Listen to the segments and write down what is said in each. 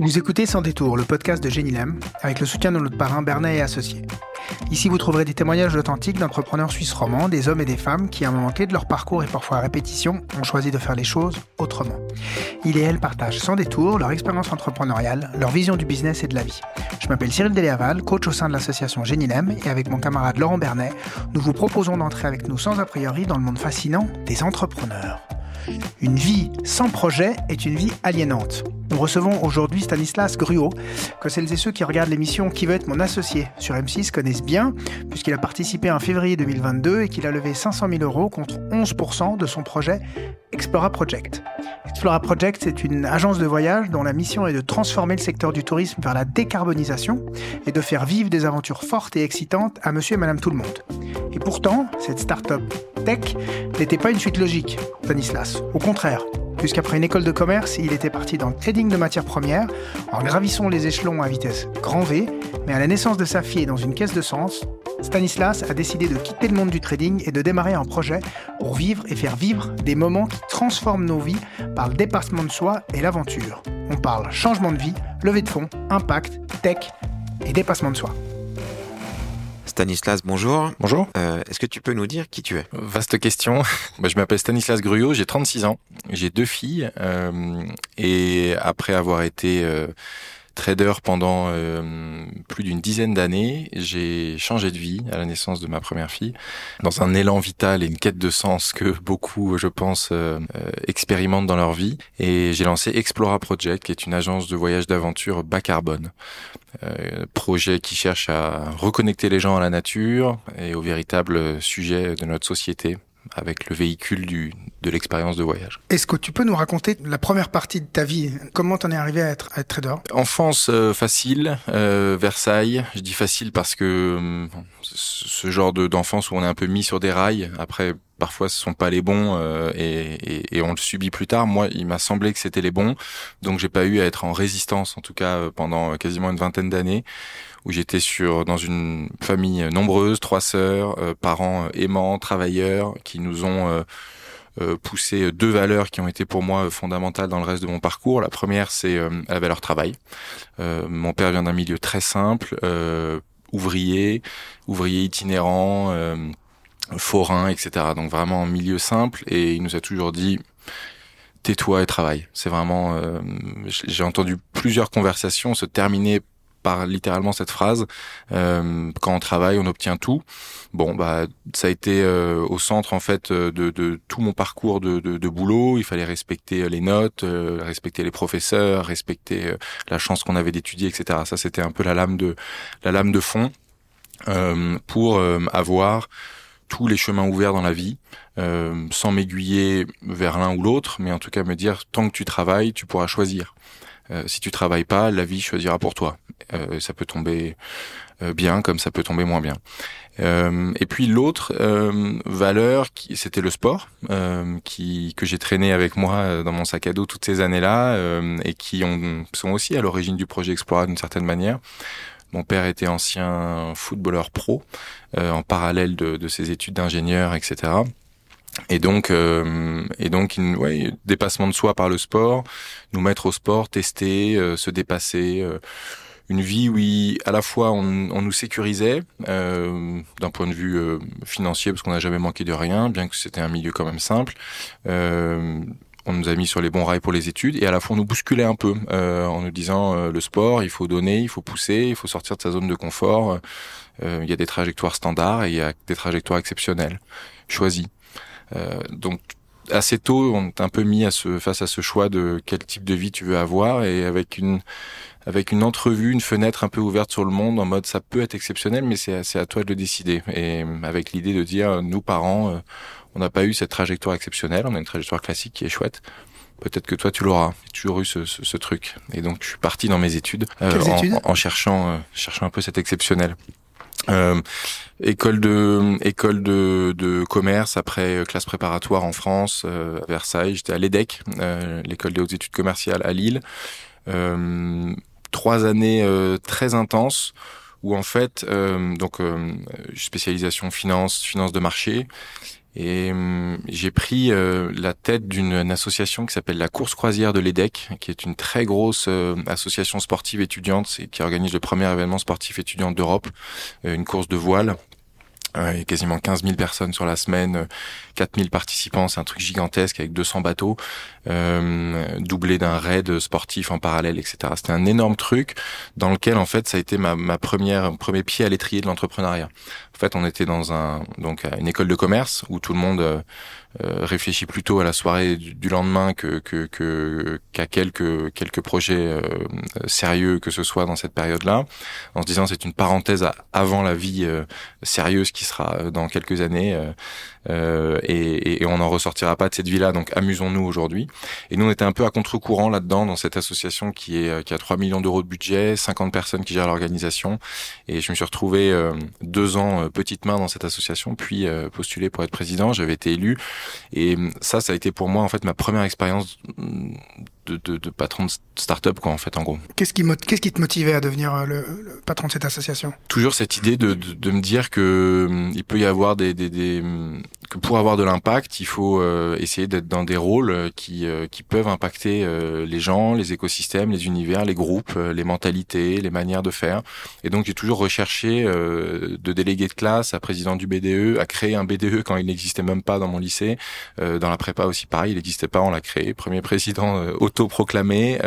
Vous écoutez Sans détour, le podcast de Génilem, avec le soutien de notre parrain Bernat et Associés. Ici, vous trouverez des témoignages authentiques d'entrepreneurs suisses romans, des hommes et des femmes qui, à un moment clé de leur parcours et parfois à répétition, ont choisi de faire les choses autrement. Ils et elles partagent sans détour leur expérience entrepreneuriale, leur vision du business et de la vie. Je m'appelle Cyril Deléaval, coach au sein de l'association Génilem, et avec mon camarade Laurent Bernet, nous vous proposons d'entrer avec nous sans a priori dans le monde fascinant des entrepreneurs. Une vie sans projet est une vie aliénante. Nous recevons aujourd'hui Stanislas Gruot, que celles et ceux qui regardent l'émission Qui veut être mon associé sur M6 connaissent bien, puisqu'il a participé en février 2022 et qu'il a levé 500 000 euros contre 11% de son projet Explora Project. Explora Project, c'est une agence de voyage dont la mission est de transformer le secteur du tourisme vers la décarbonisation et de faire vivre des aventures fortes et excitantes à monsieur et madame tout le monde. Et pourtant, cette start-up tech n'était pas une suite logique, Stanislas. Au contraire, puisqu'après une école de commerce, il était parti dans le trading de matières premières, en gravissant les échelons à vitesse grand V, mais à la naissance de sa fille dans une caisse de sens, Stanislas a décidé de quitter le monde du trading et de démarrer un projet pour vivre et faire vivre des moments qui transforment nos vies par le dépassement de soi et l'aventure. On parle changement de vie, levée de fonds, impact, tech et dépassement de soi. Stanislas, bonjour. Bonjour. Euh, Est-ce que tu peux nous dire qui tu es? Vaste question. Bah, je m'appelle Stanislas Gruot, j'ai 36 ans, j'ai deux filles euh, et après avoir été euh, trader pendant euh, plus d'une dizaine d'années, j'ai changé de vie à la naissance de ma première fille dans un élan vital et une quête de sens que beaucoup, je pense, euh, euh, expérimentent dans leur vie et j'ai lancé Explora Project qui est une agence de voyage d'aventure bas carbone. Euh, projet qui cherche à reconnecter les gens à la nature et au véritable sujet de notre société avec le véhicule du, de l'expérience de voyage. Est-ce que tu peux nous raconter la première partie de ta vie? Comment t'en es arrivé à être, à être trader Enfance euh, facile, euh, Versailles. Je dis facile parce que euh, ce genre de, d'enfance où on est un peu mis sur des rails. Après, parfois ce sont pas les bons euh, et, et, et, on le subit plus tard. Moi, il m'a semblé que c'était les bons, donc j'ai pas eu à être en résistance, en tout cas euh, pendant quasiment une vingtaine d'années, où j'étais sur dans une famille nombreuse, trois sœurs, euh, parents aimants, travailleurs, qui nous ont euh, euh, poussé deux valeurs qui ont été pour moi fondamentales dans le reste de mon parcours. La première, c'est euh, la valeur travail. Euh, mon père vient d'un milieu très simple, ouvrier, ouvrier itinérant forain, etc. Donc vraiment en milieu simple. Et il nous a toujours dit tais-toi et travaille. C'est vraiment. Euh, J'ai entendu plusieurs conversations se terminer par littéralement cette phrase euh, quand on travaille on obtient tout. Bon bah ça a été euh, au centre en fait de, de tout mon parcours de, de, boulot. Il fallait respecter les notes euh, respecter les professeurs respecter euh, la chance qu'on avait d'étudier etc ça c'était un peu la lame de la lame de fond euh, pour avoir tous les chemins ouverts dans la vie, euh, sans m'aiguiller vers l'un ou l'autre, mais en tout cas me dire tant que tu travailles, tu pourras choisir. Euh, si tu travailles pas, la vie choisira pour toi. Euh, ça peut tomber bien comme ça peut tomber moins bien. et puis l'autre valeur, c'était le sport, que j'ai traîné avec moi dans mon sac à dos toutes ces années-là et qui ont, sont aussi à l'origine du projet Explora d'une certaine manière. Mon père était ancien footballeur pro euh, en parallèle de ses études d'ingénieur, etc. Et donc, euh, et donc, ouais, dépassement de soi par le sport, nous mettre au sport, tester, euh, se dépasser. Euh, une vie où à la fois on, on nous sécurisait euh, d'un point de vue financier parce qu'on n'a jamais manqué de rien, bien que c'était un milieu quand même simple on nous a mis sur les bons rails pour les études et à la fois on nous bousculait un peu euh, en nous disant euh, le sport, il faut donner, il faut pousser, il faut sortir de sa zone de confort. Euh, il y a des trajectoires standards et il y a des trajectoires exceptionnelles, choisies. Euh, donc assez tôt, on est un peu mis à ce, face à ce choix de quel type de vie tu veux avoir et avec une avec une entrevue, une fenêtre un peu ouverte sur le monde en mode ça peut être exceptionnel, mais c'est à toi de le décider et avec l'idée de dire nous parents on n'a pas eu cette trajectoire exceptionnelle, on a une trajectoire classique qui est chouette. Peut-être que toi tu l'auras. J'ai toujours eu ce, ce, ce, truc. Et donc je suis parti dans mes études, euh, en, études? en, cherchant, euh, cherchant un peu cet exceptionnel. Euh, école de école de, de commerce après euh, classe préparatoire en France euh, à Versailles. J'étais à l'EDEC euh, l'école des hautes études commerciales à Lille. Trois années très intenses où en fait donc spécialisation finance finance de marché Et hum, j'ai pris euh, la tête d'une association qui s'appelle la Course Croisière de l'EDEC, qui est une très grosse euh, association sportive étudiante, qui organise le premier événement sportif étudiant d'Europe, euh, une course de voile. quasiment 15 000 personnes sur la semaine, 4000 participants, c'est un truc gigantesque avec 200 bateaux, doublé d'un raid sportif en parallèle, etc. C'était un énorme truc dans lequel en fait ça a été ma, ma première premier pied à l'étrier de l'entrepreneuriat. Fait, on était dans un donc une école de commerce où tout le monde euh, euh, réfléchit plutôt à la soirée du, lendemain que qu'à quelques quelques projets euh, sérieux que ce soit dans cette période-là, en se disant c'est une parenthèse avant la vie sérieuse qui sera dans quelques années et, et, on n'en ressortira pas de cette vie-là. Donc amusons-nous aujourd'hui. Et nous on était un peu à contre-courant là-dedans dans cette association qui est qui a 3 millions d'euros de budget, 50 personnes qui gèrent l'organisation et je me suis retrouvé deux ans petite main dans cette association, puis euh, postulé pour être président. J'avais été élu, et ça, ça a été pour moi en fait ma première expérience de, de, patron de start-up, quoi, en fait, en gros. Qu'est-ce qui, qu'est-ce qui te motivait à devenir euh, le, patron de cette association? Toujours cette idée de, de, me dire que hum, il peut y avoir des, des, des que pour avoir de l'impact, il faut euh, essayer d'être dans des rôles euh, qui, qui peuvent impacter les gens, les écosystèmes, les univers, les groupes, les mentalités, les manières de faire. Et donc j'ai toujours recherché de délégué de classe à président du BDE, à créer un BDE quand il n'existait même pas dans mon lycée. dans la prépa aussi pareil, il n'existait pas, on l'a créé. Premier président auto proclamé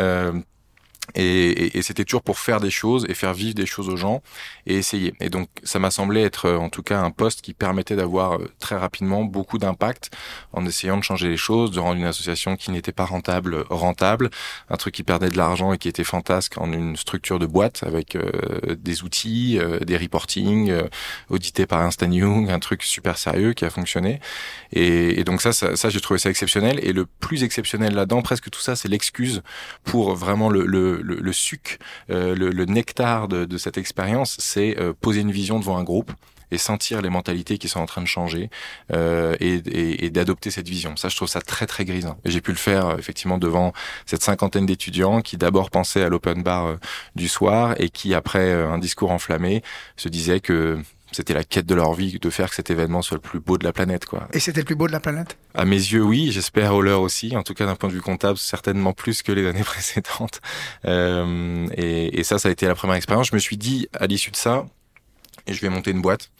euh, et, et, c'était toujours pour faire des choses et faire vivre des choses aux gens et essayer. Et donc ça m'a semblé être euh, en tout cas un poste qui permettait d'avoir euh, très rapidement beaucoup d'impact en essayant de changer les choses, de rendre une association qui n'était pas rentable rentable, un truc qui perdait de l'argent et qui était fantasque en une structure de boîte avec euh, des outils, des reporting, audité par Instant Young, un truc super sérieux qui a fonctionné. Et, et donc ça, ça, ça j'ai trouvé ça exceptionnel. Et le plus exceptionnel là-dedans, presque tout ça, c'est l'excuse pour vraiment le, le le, suc, euh, le, nectar de, cette expérience, c'est euh, poser une vision devant un groupe et sentir les mentalités qui sont en train de changer euh, et, d'adopter cette vision. Ça, je trouve ça très très grisant. Et j'ai pu le faire effectivement devant cette cinquantaine d'étudiants qui d'abord pensaient à l'open bar du soir et qui après un discours enflammé se disaient que c'était la quête de leur vie de faire que cet événement soit le plus beau de la planète, quoi. Et c'était le plus beau de la planète? À mes yeux, oui. J'espère au leur aussi. En tout cas, d'un point de vue comptable, certainement plus que les années précédentes. Euh, et, et ça, ça a été la première expérience. Je me suis dit, à l'issue de ça, je vais monter une boîte.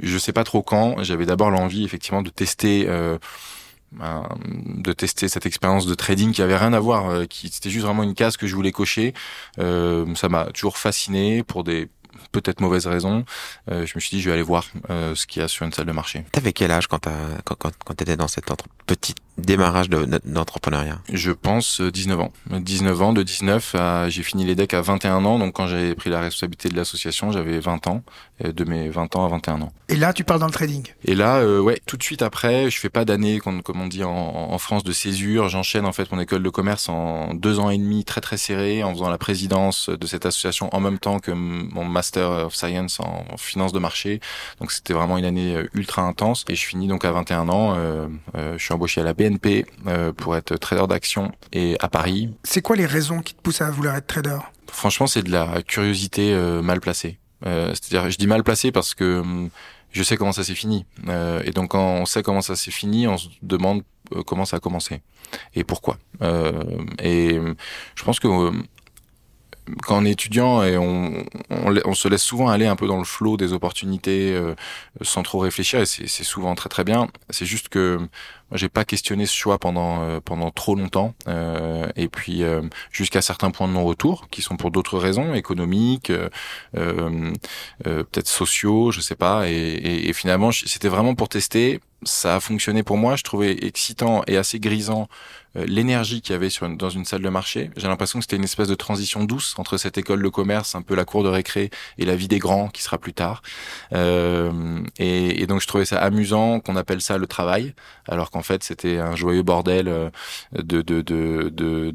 Je sais pas trop quand. J'avais d'abord l'envie, effectivement, de tester. Euh, de tester cette expérience de trading qui avait rien à voir, euh, qui c'était juste vraiment une case que je voulais cocher. Euh, ça m'a toujours fasciné pour des peut-être mauvaise raison, euh, je me suis dit je vais aller voir euh, ce qu'il y a sur une salle de marché. T'avais quel âge quand t'as quand, quand, quand t'étais dans cette petite démarrage d'entrepreneuriat? Je pense 19 euh, ans. 19 ans, de 19 à j'ai fini les decks à 21 ans. Donc quand j'ai pris la responsabilité de l'association, j'avais 20 ans, de mes 20 ans à 21 ans. Et là, tu parles dans le trading? Et là, euh, ouais, tout de suite après, je fais pas d'année, comme, comme on dit en, en France, de césure. J'enchaîne en fait mon école de commerce en deux ans et demi, très très serré, en faisant la présidence de cette association en même temps que mon master of science en, finance de marché. Donc c'était vraiment une année euh, ultra intense. Et je finis donc à 21 ans. Euh, euh, je suis embauché à la BNP euh, pour être trader d'actions et à Paris. C'est quoi les raisons qui te poussent à vouloir être trader? Franchement, c'est de la curiosité mal placée. C'est-à-dire, je dis mal placée parce que hum, je sais comment ça s'est fini. et donc, quand on sait comment ça s'est fini, on se demande comment ça a commencé et pourquoi. et hum, je pense que hum, quand on est étudiant et on, se laisse souvent aller un peu dans le flot des opportunités euh, sans trop réfléchir et c'est souvent très très bien. C'est juste que j'ai pas questionné ce choix pendant euh, pendant trop longtemps euh, et puis jusqu'à certains points de non-retour qui sont pour d'autres raisons économiques, peut-être sociaux, je sais pas. Et, et, et finalement c'était vraiment pour tester. Ça a fonctionné pour moi. Je trouvais excitant et assez grisant euh, l'énergie qu'il y avait sur dans une salle de marché. J'ai l'impression que c'était une espèce de transition douce entre cette école de commerce, un peu la cour de récré, et la vie des grands qui sera plus tard. Euh, et, et, donc je trouvais ça amusant qu'on appelle ça le travail, alors qu'en fait c'était un joyeux bordel euh, de de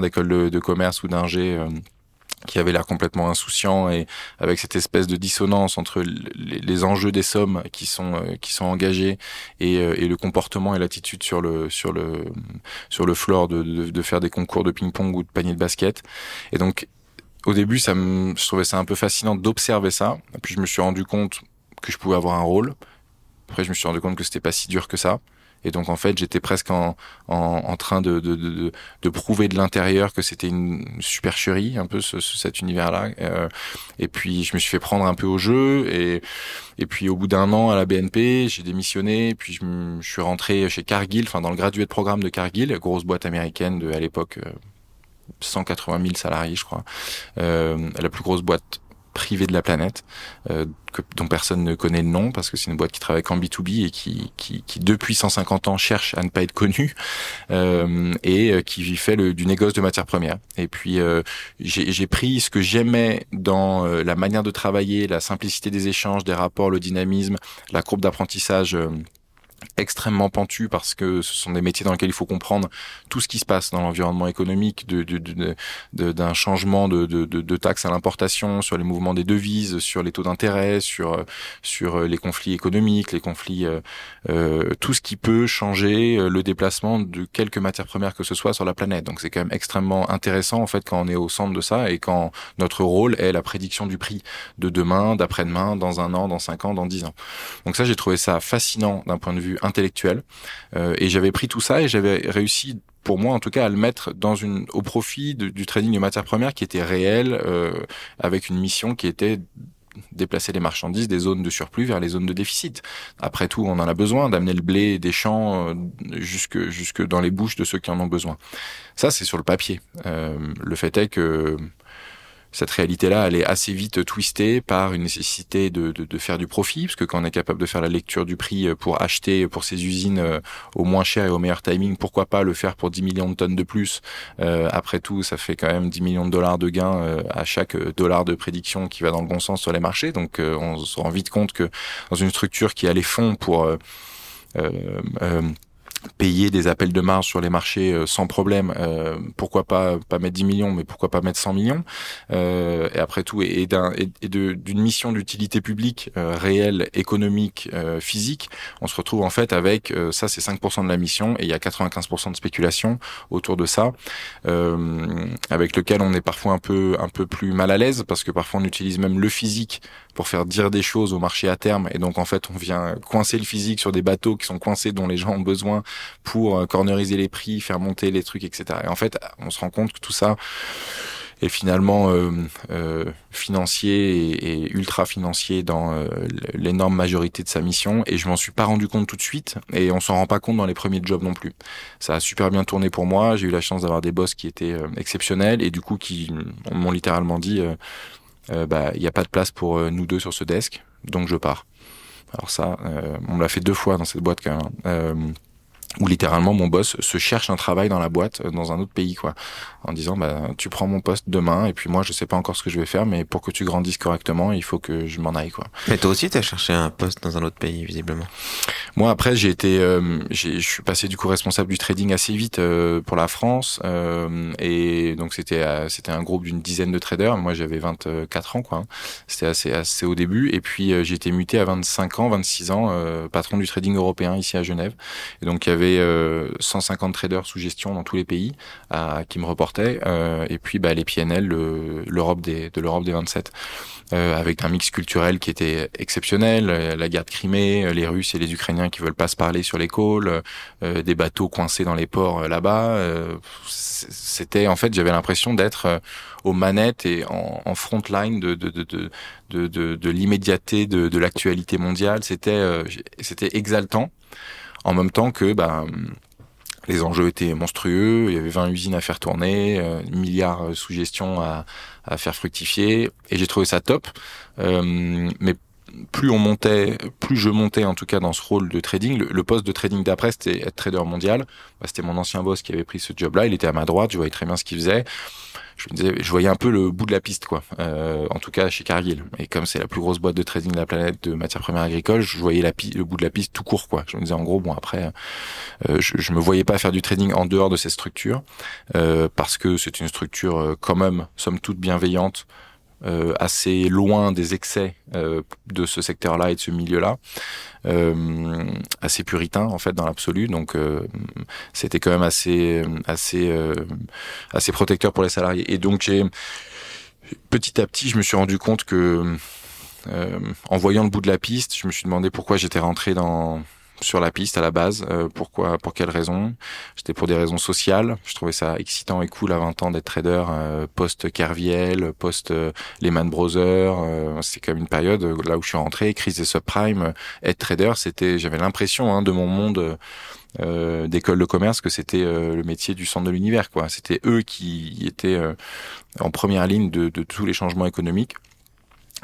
d'école de, commerce ou d'ingé. Euh, qui avait l'air complètement insouciant et avec cette espèce de dissonance entre les, enjeux des sommes qui sont euh, qui engagés et, le comportement et l'attitude sur le floor de, faire des concours de ping-pong ou de panier de basket et donc au début ça me je trouvais ça un peu fascinant d'observer ça puis je me suis rendu compte que je pouvais avoir un rôle Après, je me suis rendu compte que c'était pas si dur que ça. Et donc en fait, j'étais presque en, en, en train de, de, de, de, prouver de l'intérieur que c'était une supercherie, un peu ce, cet univers-là. Euh, et puis je me suis fait prendre un peu au jeu. Et, et puis au bout d'un an à la BNP, j'ai démissionné. Puis je, je, suis rentré chez Cargill, enfin dans le gradué de programme de Cargill, grosse boîte américaine de à l'époque. 180 euh, 000 salariés, je crois, euh, la plus grosse boîte privée de la planète, euh, que, dont personne ne connaît le nom parce que c'est une boîte qui travaille qu'en B2B et qui, qui, qui, depuis 150 ans cherche à ne pas être connue euh, et euh, qui fait le, du négoce de matières premières. Et puis euh, j'ai pris ce que j'aimais dans euh, la manière de travailler, la simplicité des échanges, des rapports, le dynamisme, la courbe d'apprentissage extrêmement pentu parce que ce sont des métiers dans lesquels il faut comprendre tout ce qui se passe dans l'environnement économique, de, de, de, d'un changement de, de, de, taxes à l'importation, sur les mouvements des devises, sur les taux d'intérêt, sur sur les conflits économiques, les conflits, euh, euh tout ce qui peut changer euh, le déplacement de quelques matières premières que ce soit sur la planète. Donc c'est quand même extrêmement intéressant en fait quand on est au centre de ça et quand notre rôle est la prédiction du prix de demain, d'après-demain, dans un an, dans cinq ans, dans dix ans. Donc ça j'ai trouvé ça fascinant d'un point de vue intellectuel. Euh, et j'avais pris tout ça et j'avais réussi pour moi en tout cas à le mettre dans une au profit du trading de matières premières qui était réel euh, avec une mission qui était déplacer les marchandises des zones de surplus vers les zones de déficit. Après tout, on en a besoin d'amener le blé des champs euh, jusque jusque dans les bouches de ceux qui en ont besoin. Ça, c'est sur le papier. Le fait est que cette réalité-là, elle est assez vite twistée par une nécessité de, faire du profit, parce que quand on est capable de faire la lecture du prix pour acheter pour ces usines euh, au moins cher et au meilleur timing, pourquoi pas le faire pour 10 millions de tonnes de plus? Euh, Après tout, ça fait quand même 10 millions de dollars de gains euh, à chaque dollar de prédiction qui va dans le bon sens sur les marchés. Donc on se rend vite compte que dans une structure qui a les fonds pour payer des appels de marge sur les marchés euh, sans problème. Euh, pourquoi pas pas mettre 10 millions, mais pourquoi pas mettre 100 millions euh, Et après tout, et, d'un et d'une mission d'utilité publique réelle, économique, physique, on se retrouve en fait avec ça, c'est 5% de la mission, et il y a 95% de spéculation autour de ça, avec lequel on est parfois un peu un peu plus mal à l'aise parce que parfois on utilise même le physique pour faire dire des choses au marché à terme, et donc en fait on vient coincer le physique sur des bateaux qui sont coincés dont les gens ont besoin pour euh, corneriser les prix, faire monter les trucs, etc. Et en fait, on se rend compte que tout ça est finalement euh, euh, financier et, ultra financier dans euh, l'énorme majorité de sa mission et je m'en suis pas rendu compte tout de suite et on s'en rend pas compte dans les premiers jobs non plus. Ça a super bien tourné pour moi, j'ai eu la chance d'avoir des boss qui étaient exceptionnels et du coup qui m'ont littéralement dit bah il n'y a pas de place pour nous deux sur ce desk donc je pars. Alors ça, on me l'a fait deux fois dans cette boîte quand même où littéralement mon boss se cherche un travail dans la boîte euh, dans un autre pays quoi. En disant bah tu prends mon poste demain et puis moi je sais pas encore ce que je vais faire mais pour que tu grandisses correctement il faut que je m'en aille quoi. Mais toi aussi t'as cherché un poste dans un autre pays visiblement. Moi après j'ai été euh, je suis passé du coup responsable du trading assez vite euh, pour la France euh, et donc c'était euh, c'était un groupe d'une dizaine de traders. Moi j'avais 24 ans quoi c'était assez assez au début et puis j'ai été muté à 25 ans 26 ans patron du trading européen ici à Genève. Et donc il y avait avait 150 traders sous gestion dans tous les pays qui me reportaient, euh, et puis bah, les PNL, l'Europe de l'Europe des 27. Euh, avec un mix culturel qui était exceptionnel, la guerre de Crimée, les Russes et les Ukrainiens qui veulent pas se parler sur les euh, des bateaux coincés dans les ports là-bas. C'était en fait, j'avais l'impression d'être aux manettes et en, en front line de de de l'immédiateté de, l'actualité mondiale. C'était exaltant en même temps que bah, les enjeux étaient monstrueux, il y avait 20 usines à faire tourner, euh, milliards sous gestion à, à, faire fructifier, et j'ai trouvé ça top. Euh, mais plus on montait, plus je montais en tout cas dans ce rôle de trading. Le, poste de trading d'après, c'était être trader mondial. Bah, c'était mon ancien boss qui avait pris ce job-là. Il était à ma droite, je voyais très bien ce qu'il faisait je me disais, je voyais un peu le bout de la piste, quoi. Euh, en tout cas chez Cargill. Et comme c'est la plus grosse boîte de trading de la planète de matières premières agricoles, je voyais le bout de la piste tout court, quoi. Je me disais en gros, bon après, euh, je, je me voyais pas faire du trading en dehors de cette structure euh, parce que c'est une structure quand même, somme toute bienveillante. Euh, assez loin des excès euh, de ce secteur-là et de ce milieu-là, euh, assez puritain en fait dans l'absolu. Donc euh, c'était quand même assez assez assez protecteur pour les salariés. Et donc j'ai petit à petit, je me suis rendu compte que en voyant le bout de la piste, je me suis demandé pourquoi j'étais rentré dans sur la piste à la base. Euh, pourquoi Pour quelles raisons C'était pour des raisons sociales. Je trouvais ça excitant et cool à 20 ans d'être trader euh, post Kerviel, post euh, Lehman Brothers. Euh, c'est quand même une période là où je suis rentré, crise des subprimes. être trader, c'était, j'avais l'impression hein, de mon monde. d'école de commerce que c'était le métier du centre de l'univers quoi c'était eux qui étaient en première ligne de, de tous les changements économiques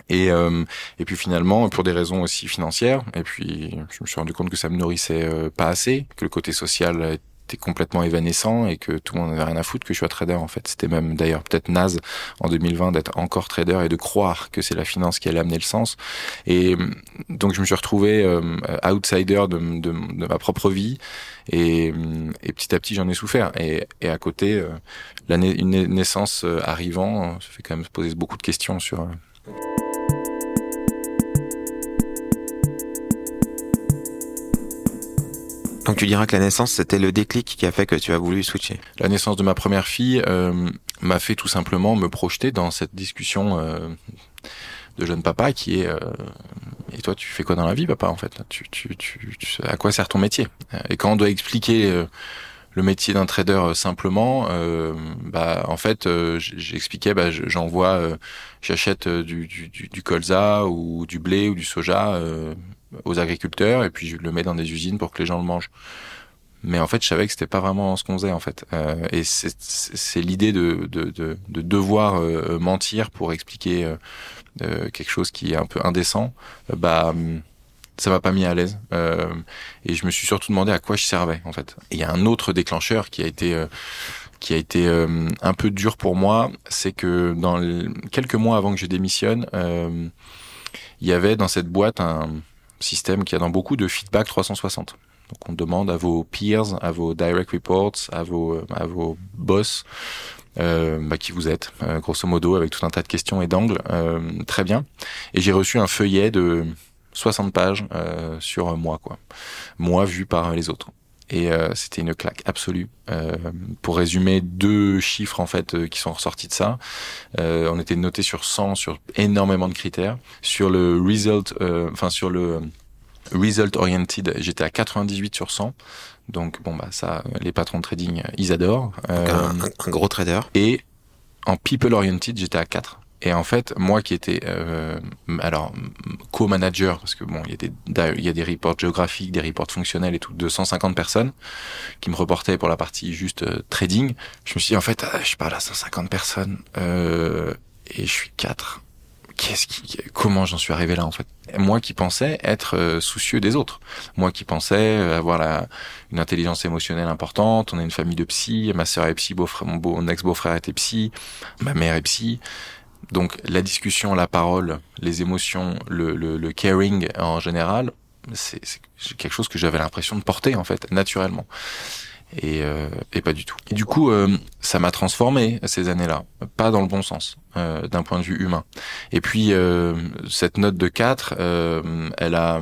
et, euh, et puis finalement, pour des raisons aussi financières, et puis je me suis rendu compte que ça me nourrissait euh, pas assez, que le côté social était complètement évanescent et que tout le monde n'avait rien à foutre que je sois trader en fait. C'était même d'ailleurs peut-être naze en 2020 d'être encore trader et de croire que c'est la finance qui allait amener le sens. Et donc je me suis retrouvé euh, outsider de, de, de, ma propre vie et, et petit à petit j'en ai souffert. Et, et à côté, euh, la une naissance arrivant, ça fait quand même se poser beaucoup de questions sur Donc tu diras que la naissance, c'était le déclic qui a fait que tu as voulu switcher. La naissance de ma première fille euh, m'a fait tout simplement me projeter dans cette discussion euh, de jeune papa qui est euh, et toi tu fais quoi dans la vie papa en fait? Tu, tu, tu, à quoi sert ton métier? Et quand on doit expliquer euh, le métier d'un trader euh, simplement bah en fait j'expliquais bah, j'envoie j'achète du, du, du, colza ou du blé ou du soja aux agriculteurs et puis je le mets dans des usines pour que les gens le mangent. Mais en fait, je savais que c'était pas vraiment ce qu'on faisait en fait. Euh, et c'est l'idée de, de, de, de, devoir euh, mentir pour expliquer euh, quelque chose qui est un peu indécent. bah ça m'a pas mis à l'aise. et je me suis surtout demandé à quoi je servais en fait. Il y a un autre déclencheur qui a été qui a été un peu dur pour moi, c'est que dans quelques mois avant que je démissionne, il y avait dans cette boîte un système qui a dans beaucoup de feedback 360. Donc on demande à vos peers, à vos direct reports, à vos, à vos boss, euh, bah, qui vous êtes, euh, grosso modo, avec tout un tas de questions et d'angles. Euh, très bien. Et j'ai reçu un feuillet de 60 pages euh, sur moi, quoi. Moi vu par les autres. Et euh, c'était une claque absolue. Euh, pour résumer, deux chiffres en fait euh, qui sont ressortis de ça. Euh, on était noté sur 100 sur énormément de critères. Sur le result, enfin sur le result oriented, j'étais à 98 sur 100. Donc bon bah ça, les patrons de trading, ils adorent. Un, un, un, gros trader. Et en people oriented, j'étais à 4. Et en fait, moi qui étais euh, alors co-manager, parce que bon, il y a des reports géographiques, des reports fonctionnels et tout, de 150 personnes qui me reportaient pour la partie juste euh, trading. Je me suis dit en fait, euh, je parle à 150 personnes et je suis quatre. Qu'est-ce qui, comment j'en suis arrivé là en fait? Moi qui pensais être euh, soucieux des autres, moi qui pensais avoir une intelligence émotionnelle importante. On a une famille de psy, ma sœur est psy, mon, beau, mon ex beau-frère était psy, ma mère est psy. Donc la discussion, la parole, les émotions, le, le, le caring en général, c'est quelque chose que j'avais l'impression de porter en fait naturellement. Et, euh, et, pas du tout. Et du coup, euh, ça m'a transformé ces années-là, pas dans le bon sens, euh, d'un point de vue humain. Et puis euh, cette note de 4, euh, elle a,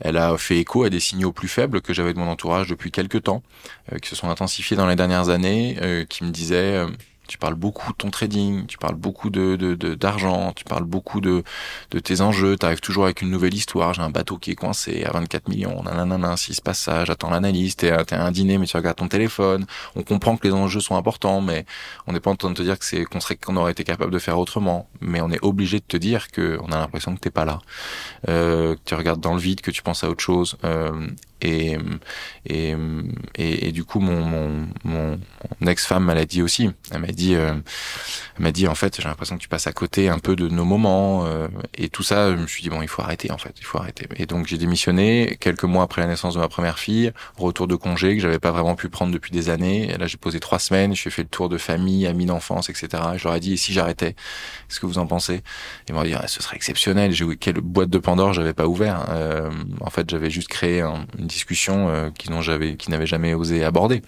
elle a fait écho à des signaux plus faibles que j'avais de mon entourage depuis quelques temps, qui se sont intensifiés dans les dernières années, qui me disaient tu parles beaucoup de ton trading, tu parles beaucoup de d'argent, de, tu parles beaucoup de, de tes enjeux, tu arrives toujours avec une nouvelle histoire, j'ai un bateau qui est coincé à 24 millions, nanana, si se passe ça, j'attends l'analyse, t'es à un dîner mais tu regardes ton téléphone, on comprend que les enjeux sont importants, mais on n'est pas en train de te dire que c'est qu'on qu'on aurait été capable de faire autrement, mais on est obligé de te dire que on a l'impression que t'es pas là, euh, que tu regardes dans le vide, que tu penses à autre chose, euh, et, et, et, du coup, mon, mon, ex-femme m'a dit aussi. Elle m'a dit, euh, dit en fait, j'ai l'impression que tu passes à côté un peu de nos moments. Euh, et tout ça, je me suis dit bon, il faut arrêter en fait, il faut arrêter. Et donc j'ai démissionné quelques mois après la naissance de ma première fille, retour de congé que j'avais pas vraiment pu prendre depuis des années. Là, j'ai posé trois semaines, j'ai fait le tour de famille, amis d'enfance, etc. je leur ai dit, et si j'arrêtais, qu'est-ce que vous en pensez? Ils m'ont dit, ah, ce serait exceptionnel. Quelle boîte de Pandore j'avais pas ouvert. Euh, en fait, j'avais juste créé un, une discussion euh, qui n'avaient jamais osé aborder.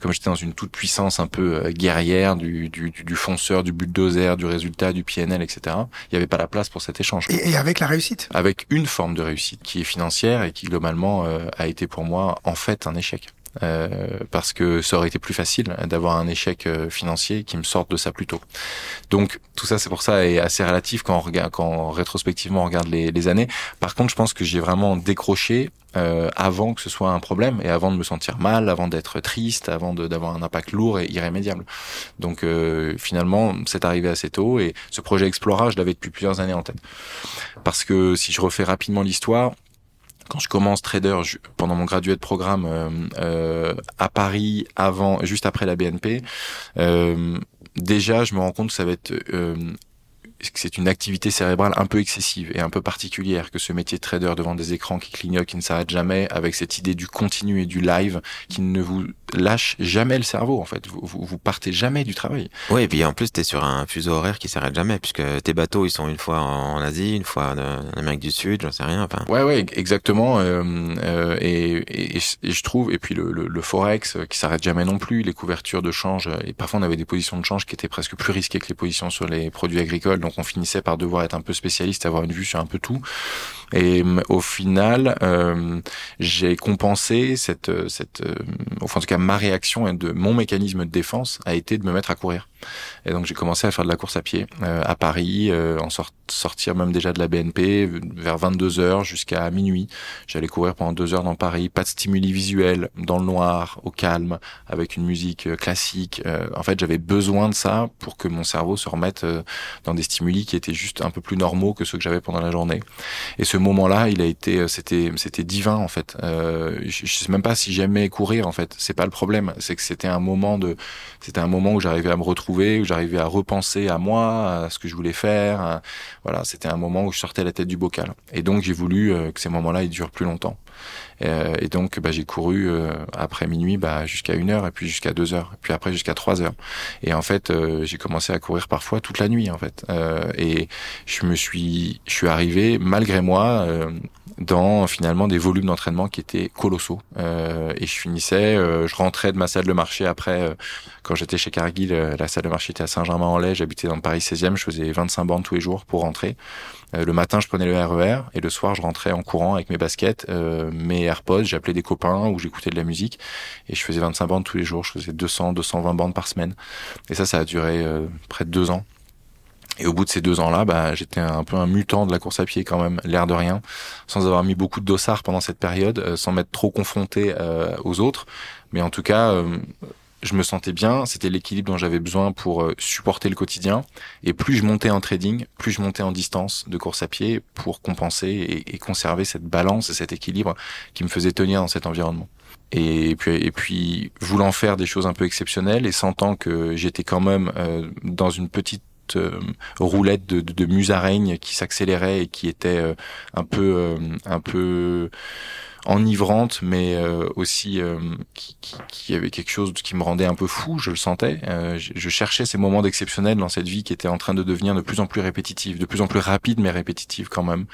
Comme j'étais dans une toute puissance un peu euh, guerrière du, du, du fonceur, du bulldozer, du résultat, du PNL, etc. Il n'y avait pas la place pour cet échange. Et, et, avec la réussite Avec une forme de réussite qui est financière et qui globalement euh, a été pour moi en fait un échec. Euh, parce que ça aurait été plus facile d'avoir un échec euh, financier qui me sorte de ça plus tôt. Donc tout ça, c'est pour ça, est assez relatif quand on regarde, quand rétrospectivement on regarde les, les années. Par contre, je pense que j'ai vraiment décroché euh, avant que ce soit un problème et avant de me sentir mal, avant d'être triste, avant d'avoir un impact lourd et irrémédiable. Donc euh, finalement, c'est arrivé assez tôt et ce projet Explora, je l'avais depuis plusieurs années en tête. Parce que si je refais rapidement l'histoire, quand je commence trader pendant mon gradué de programme euh, euh, à Paris, avant, juste après la BNP, euh, déjà je me rends compte que ça va être c'est une activité cérébrale un peu excessive et un peu particulière que ce métier de trader devant des écrans qui clignotent, qui ne s'arrêtent jamais, avec cette idée du continu et du live qui ne vous lâche jamais le cerveau en fait. Vous, vous, vous partez jamais du travail. Oui, et puis en plus, tu es sur un fuseau horaire qui s'arrête jamais, puisque tes bateaux, ils sont une fois en Asie, une fois en Amérique du Sud, j'en sais rien. Enfin... Ouais, ouais, exactement. Euh, euh, et, et, et, je trouve, et puis le, le, le forex euh, qui s'arrête jamais non plus, les couvertures de change, et parfois on avait des positions de change qui étaient presque plus risquées que les positions sur les produits agricoles, donc on finissait par devoir être un peu spécialiste, avoir une vue sur un peu tout. Et au final, euh, j'ai compensé cette, cette, euh, enfin en tout cas ma réaction et de mon mécanisme de défense a été de me mettre à courir. Et donc j'ai commencé à faire de la course à pied euh, à Paris, euh, en sort, sortir même déjà de la BNP vers 22 heures jusqu'à minuit. J'allais courir pendant deux heures dans Paris, pas de stimuli visuels, dans le noir, au calme, avec une musique euh, classique. Euh, en fait, j'avais besoin de ça pour que mon cerveau se remette euh, dans des stimuli qui étaient juste un peu plus normaux que ceux que j'avais pendant la journée. Et ce moment-là, il a été, c'était, c'était divin en fait. je, je sais même pas si j'aimais courir en fait. C'est pas le problème. C'est que c'était un moment de, c'était un moment où j'arrivais à me retrouver où j'arrivais à repenser à moi, à ce que je voulais faire. voilà, c'était un moment où je sortais la tête du bocal. Et donc j'ai voulu euh, que ces moments-là ils durent plus longtemps. Euh, et donc bah, j'ai couru euh, après minuit bah, jusqu'à une heure et puis jusqu'à deux heures et puis après jusqu'à trois heures. Et en fait j'ai commencé à courir parfois toute la nuit en fait. et je me suis, je suis arrivé malgré moi dans finalement des volumes d'entraînement qui étaient colossaux. Euh, et je finissais, euh, je rentrais de ma salle de marché après, euh, quand j'étais chez Cargill, la salle de marché était à Saint-Germain-en-Laye, j'habitais dans Paris 16e, je faisais 25 bandes tous les jours pour rentrer. le matin, je prenais le RER et le soir, je rentrais en courant avec mes baskets, mes AirPods, j'appelais des copains ou j'écoutais de la musique et je faisais 25 bandes tous les jours, je faisais 200, 220 bandes par semaine. Et ça, ça a duré près de deux ans. Et au bout de ces deux ans-là, bah, j'étais un peu un mutant de la course à pied quand même, l'air de rien, sans avoir mis beaucoup de dossards pendant cette période, euh, sans m'être trop confronté euh, aux autres. Mais en tout cas, euh, je me sentais bien, c'était l'équilibre dont j'avais besoin pour supporter le quotidien. Et plus je montais en trading, plus je montais en distance de course à pied pour compenser et, conserver cette balance et cet équilibre qui me faisait tenir dans cet environnement. Et puis, et puis, voulant faire des choses un peu exceptionnelles et sentant que j'étais quand même dans une petite euh, roulette de, de, musaraigne qui s'accélérait et qui était euh, un peu euh, un peu enivrante, mais aussi qui, avait quelque chose qui me rendait un peu fou, je le sentais. Je, je, cherchais ces moments d'exceptionnel dans cette vie qui était en train de devenir de plus en plus répétitive, de plus en plus rapide, mais répétitive quand même.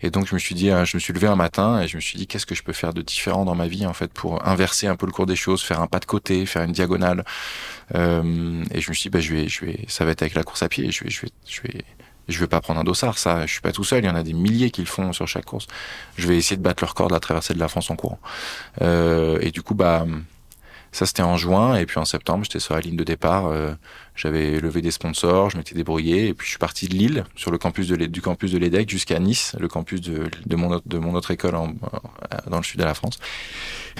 Et donc je me suis dit, je me suis levé un matin et je me suis dit, qu'est-ce que je peux faire de différent dans ma vie en fait pour inverser un peu le cours des choses, faire un pas de côté, faire une diagonale. Euh, et je me suis dit, bah, je vais, je vais, ça va être avec la course à pied. Je vais, je vais, je vais, je vais pas prendre un dossard. Ça, je suis pas tout seul. Il y en a des milliers qui le font sur chaque course. Je vais essayer de battre leur record de la traversée de la France en courant. Euh, et du coup, bah, ça c'était en juin. Et puis en septembre, j'étais sur la ligne de départ. Euh, j'avais levé des sponsors, je m'étais débrouillé, et puis je suis parti de Lille, sur le campus de du campus de l'EDEC, jusqu'à Nice, le campus de, de, mon, de mon autre école en, dans le sud de la France.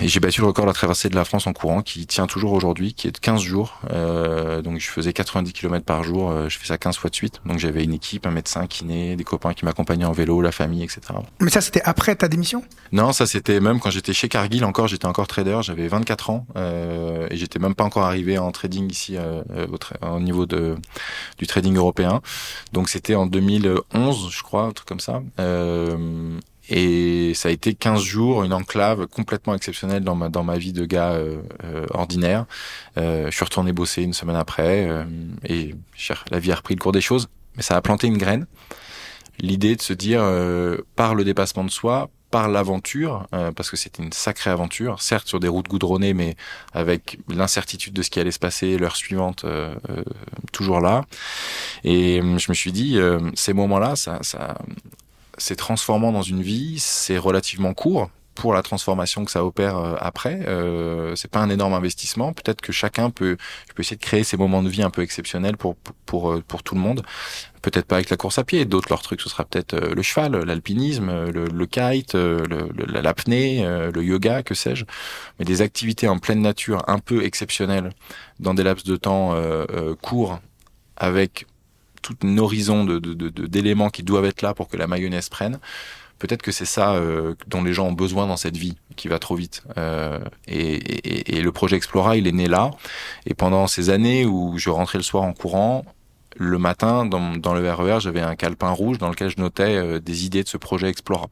Et j'ai battu le record de la traversée de la France en courant, qui tient toujours aujourd'hui, qui est de 15 jours. Euh, donc je faisais 90 km par jour, euh, je fais ça 15 fois de suite. Donc j'avais une équipe, un médecin, kiné, des copains qui m'accompagnaient en vélo, la famille, etc. Mais ça, c'était après ta démission? Non, ça c'était même quand j'étais chez Cargill encore, j'étais encore trader, j'avais 24 ans, euh, et j'étais même pas encore arrivé en trading ici euh, au, au niveau de, du trading européen. Donc c'était en 2011, je crois, un truc comme ça. Euh, et ça a été 15 jours, une enclave complètement exceptionnelle dans ma, dans ma vie de gars euh, euh, ordinaire. Euh, je suis retourné bosser une semaine après euh, et la vie a repris le cours des choses. Mais ça a planté une graine. L'idée de se dire, euh, par le dépassement de soi, par l'aventure, euh, parce que c'était une sacrée aventure, certes sur des routes goudronnées, mais avec l'incertitude de ce qui allait se passer l'heure suivante, euh, euh, toujours là. Et je me suis dit, ces moments-là, ça, ça c'est transformant dans une vie, c'est relativement court, pour la transformation que ça opère euh, après. Euh, c'est pas un énorme investissement. Peut-être que chacun peut, peut essayer de créer ces moments de vie un peu exceptionnels pour pour pour, pour tout le monde peut-être pas avec la course à pied. D'autres, leur truc, ce sera peut-être euh, le cheval, l'alpinisme, le, le, kite, euh, l'apnée, euh, le yoga, que sais-je. Mais des activités en pleine nature un peu exceptionnelles dans des laps de temps euh, courts avec tout un horizon d'éléments de, de, qui doivent être là pour que la mayonnaise prenne. Peut-être que c'est ça euh, dont les gens ont besoin dans cette vie qui va trop vite. Euh, et, et, et, le projet Explora, il est né là. Et pendant ces années où je rentrais le soir en courant, le matin, dans, dans le RER, j'avais un calepin rouge dans lequel je notais euh, des idées de ce projet Explora,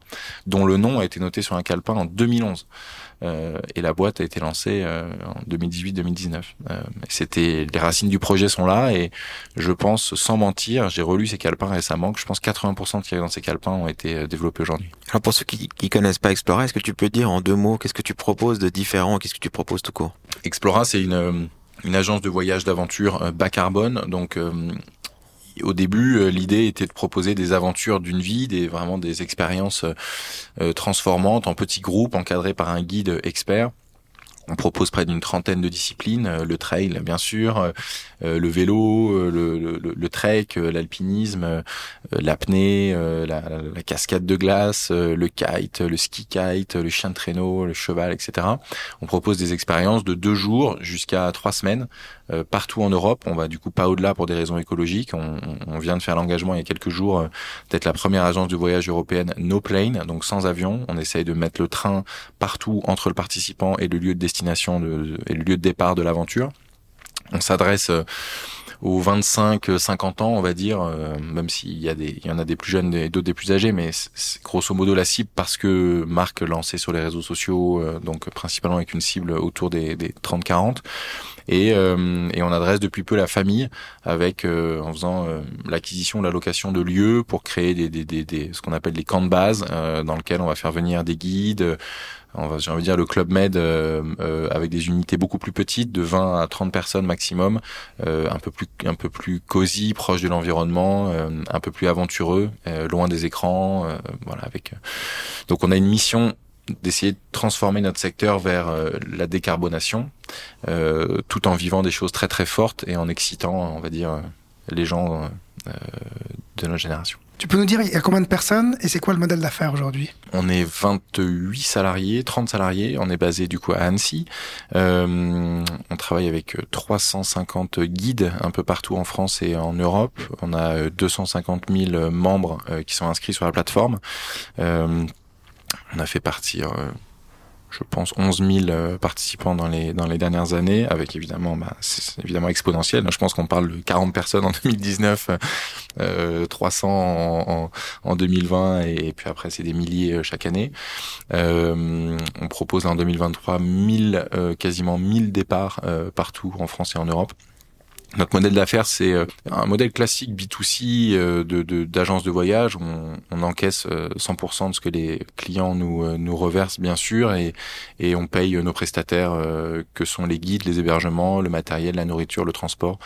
dont le nom a été noté sur un calepin en 2011. Euh, et la boîte a été lancée euh, en 2018-2019. Euh, c'était les racines du projet sont là et je pense, sans mentir, j'ai relu ces calepins récemment, que je pense 80% qui dans ces calepins ont été développés aujourd'hui. Alors pour ceux qui, qui connaissent pas Explora, est-ce que tu peux dire en deux mots qu'est-ce que tu proposes de différent, qu'est-ce que tu proposes tout court? Explora, c'est une une agence de voyage d'aventure bas carbone, donc au début, euh, l'idée était de proposer des aventures d'une vie, des vraiment des expériences euh, transformantes en petits groupes encadrés par un guide expert. On propose près d'une trentaine de disciplines, euh, le trail bien sûr, le vélo, le, le, le trek, l'alpinisme, l'apnée, la, la, cascade de glace, le kite, le ski kite, le chien de traîneau, le cheval, etc. On propose des expériences de deux jours jusqu'à trois semaines euh, partout en Europe. On va du coup pas au-delà pour des raisons écologiques. On, on vient de faire l'engagement il y a quelques jours euh, d'être la première agence de voyage européenne no plane, donc sans avion. On essaye de mettre le train partout entre le participant et le lieu de destination de, et le lieu de départ de l'aventure. On s'adresse euh, aux 25-50 ans, on va dire, même s'il y a des, il y en a des plus jeunes et d'autres des plus âgés, mais c'est grosso modo la cible parce que marque lancée sur les réseaux sociaux, donc principalement avec une cible autour des, des 30-40 et, euh, et on adresse depuis peu la famille avec euh, en faisant euh, l'acquisition, la location de lieux pour créer des, des, des, des ce qu'on appelle des camps de base dans lequel on va faire venir des guides on va j'ai envie de dire le club med euh, avec des unités beaucoup plus petites de 20 à 30 personnes maximum euh, un peu plus un peu plus cosy proche de l'environnement un peu plus aventureux loin des écrans voilà avec donc on a une mission d'essayer de transformer notre secteur vers euh, la décarbonation, euh, tout en vivant des choses très très fortes et en excitant, on va dire, les gens euh, de notre génération. Tu peux nous dire, il y a combien de personnes et c'est quoi le modèle d'affaires aujourd'hui? On est 28 salariés, 30 salariés. On est basé du coup à Annecy. Euh, on travaille avec 350 guides un peu partout en France et en Europe. On a 250 000 membres qui sont inscrits sur la plateforme. Euh, on a fait partir, euh, je pense, 11 000 euh, participants dans les dans les dernières années, avec évidemment, bah, c'est évidemment exponentiel. Je pense qu'on parle de 40 personnes en 2019, euh, 300 en, en, 2020, et, puis après c'est des milliers euh, chaque année. Euh, on propose en 2023 1000, quasiment 1000 départs partout en France et en Europe. Notre modèle d'affaires, c'est euh, un modèle classique B2C euh, de d'agence de, voyage. On, on encaisse 100% euh, de ce que les clients nous, nous reversent, bien sûr, et, et on paye nos prestataires que sont les guides, les hébergements, le matériel, la nourriture, le transport.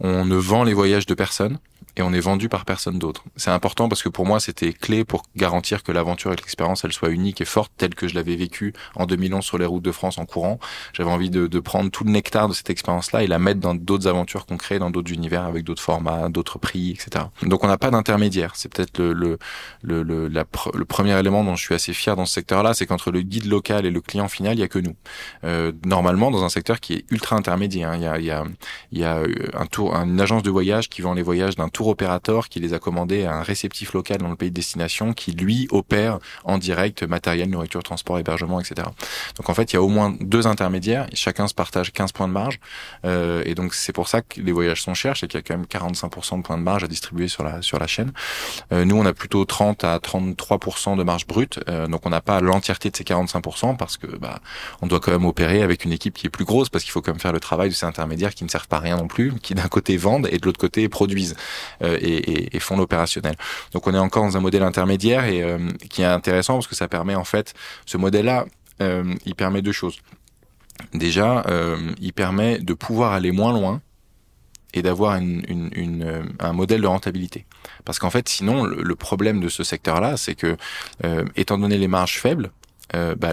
On ne vend les voyages de personne et on est vendu par personne d'autre. C'est important parce que pour moi, c'était clé pour garantir que l'aventure et l'expérience, elle soit unique et forte, telle que je l'avais vécue en 2011 sur les routes de France en courant. J'avais envie de, de, prendre tout le nectar de cette expérience-là et la mettre dans d'autres aventures qu'on crée dans d'autres univers avec d'autres formats, d'autres prix, etc. Donc on n'a pas d'intermédiaire. C'est peut-être le, le, le, le, premier élément dont je suis assez fier dans ce secteur-là, c'est qu'entre le guide local et le client final, il y a que nous. Euh, normalement, dans un secteur qui est ultra intermédiaire, hein, il y a, y a, y a un tour, une agence de voyage qui vend les voyages d'un tour opérateur qui les a commandés à un réceptif local dans le pays de destination qui lui opère en direct matériel, nourriture, transport, hébergement, etc. Donc en fait, il y a au moins deux intermédiaires, chacun se partage 15 points de marge, euh, et donc c'est pour ça que les voyages sont chers, c'est qu'il y a quand même 45% de points de marge à distribuer sur la sur la chaîne. Euh, nous, on a plutôt 30 à 33% de marge brute, euh, donc on n'a pas l'entièreté de ces 45% parce que bah on doit quand même opérer avec une équipe qui est plus grosse parce qu'il faut quand même faire le travail de ces intermédiaires qui ne servent pas à rien non plus, qui d'un côté vendent et de l'autre côté produisent. Euh, et, et, font l'opérationnel. Donc on est encore dans un modèle intermédiaire et euh, qui est intéressant parce que ça permet en fait ce modèle-là, euh, il permet deux choses. Déjà, il permet de pouvoir aller moins loin et d'avoir un modèle de rentabilité. Parce qu'en fait, sinon, le, problème de ce secteur-là, c'est que, étant donné les marges faibles, bah,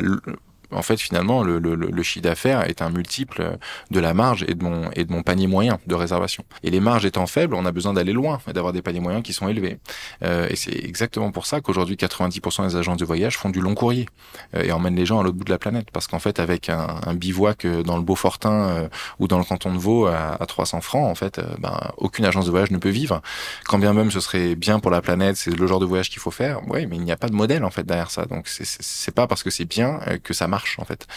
en fait, finalement, le, le, le chiffre d'affaires est un multiple de la marge et de mon et de mon panier moyen de réservation. Et les marges étant faibles, on a besoin d'aller loin et d'avoir des paniers moyens qui sont élevés. Euh, et c'est exactement pour ça qu'aujourd'hui, 90% des agences de voyage font du long courrier euh, et emmènent les gens à l'autre bout de la planète. Parce qu'en fait, avec un, un, bivouac euh, dans le Beaufortin euh, ou dans le canton de Vaud à, à 300 francs, en fait, ben, aucune agence de voyage ne peut vivre. Quand bien même ce serait bien pour la planète, c'est le genre de voyage qu'il faut faire. Oui, mais il n'y a pas de modèle en fait derrière ça. Donc c'est pas parce que c'est bien que ça marche en fait.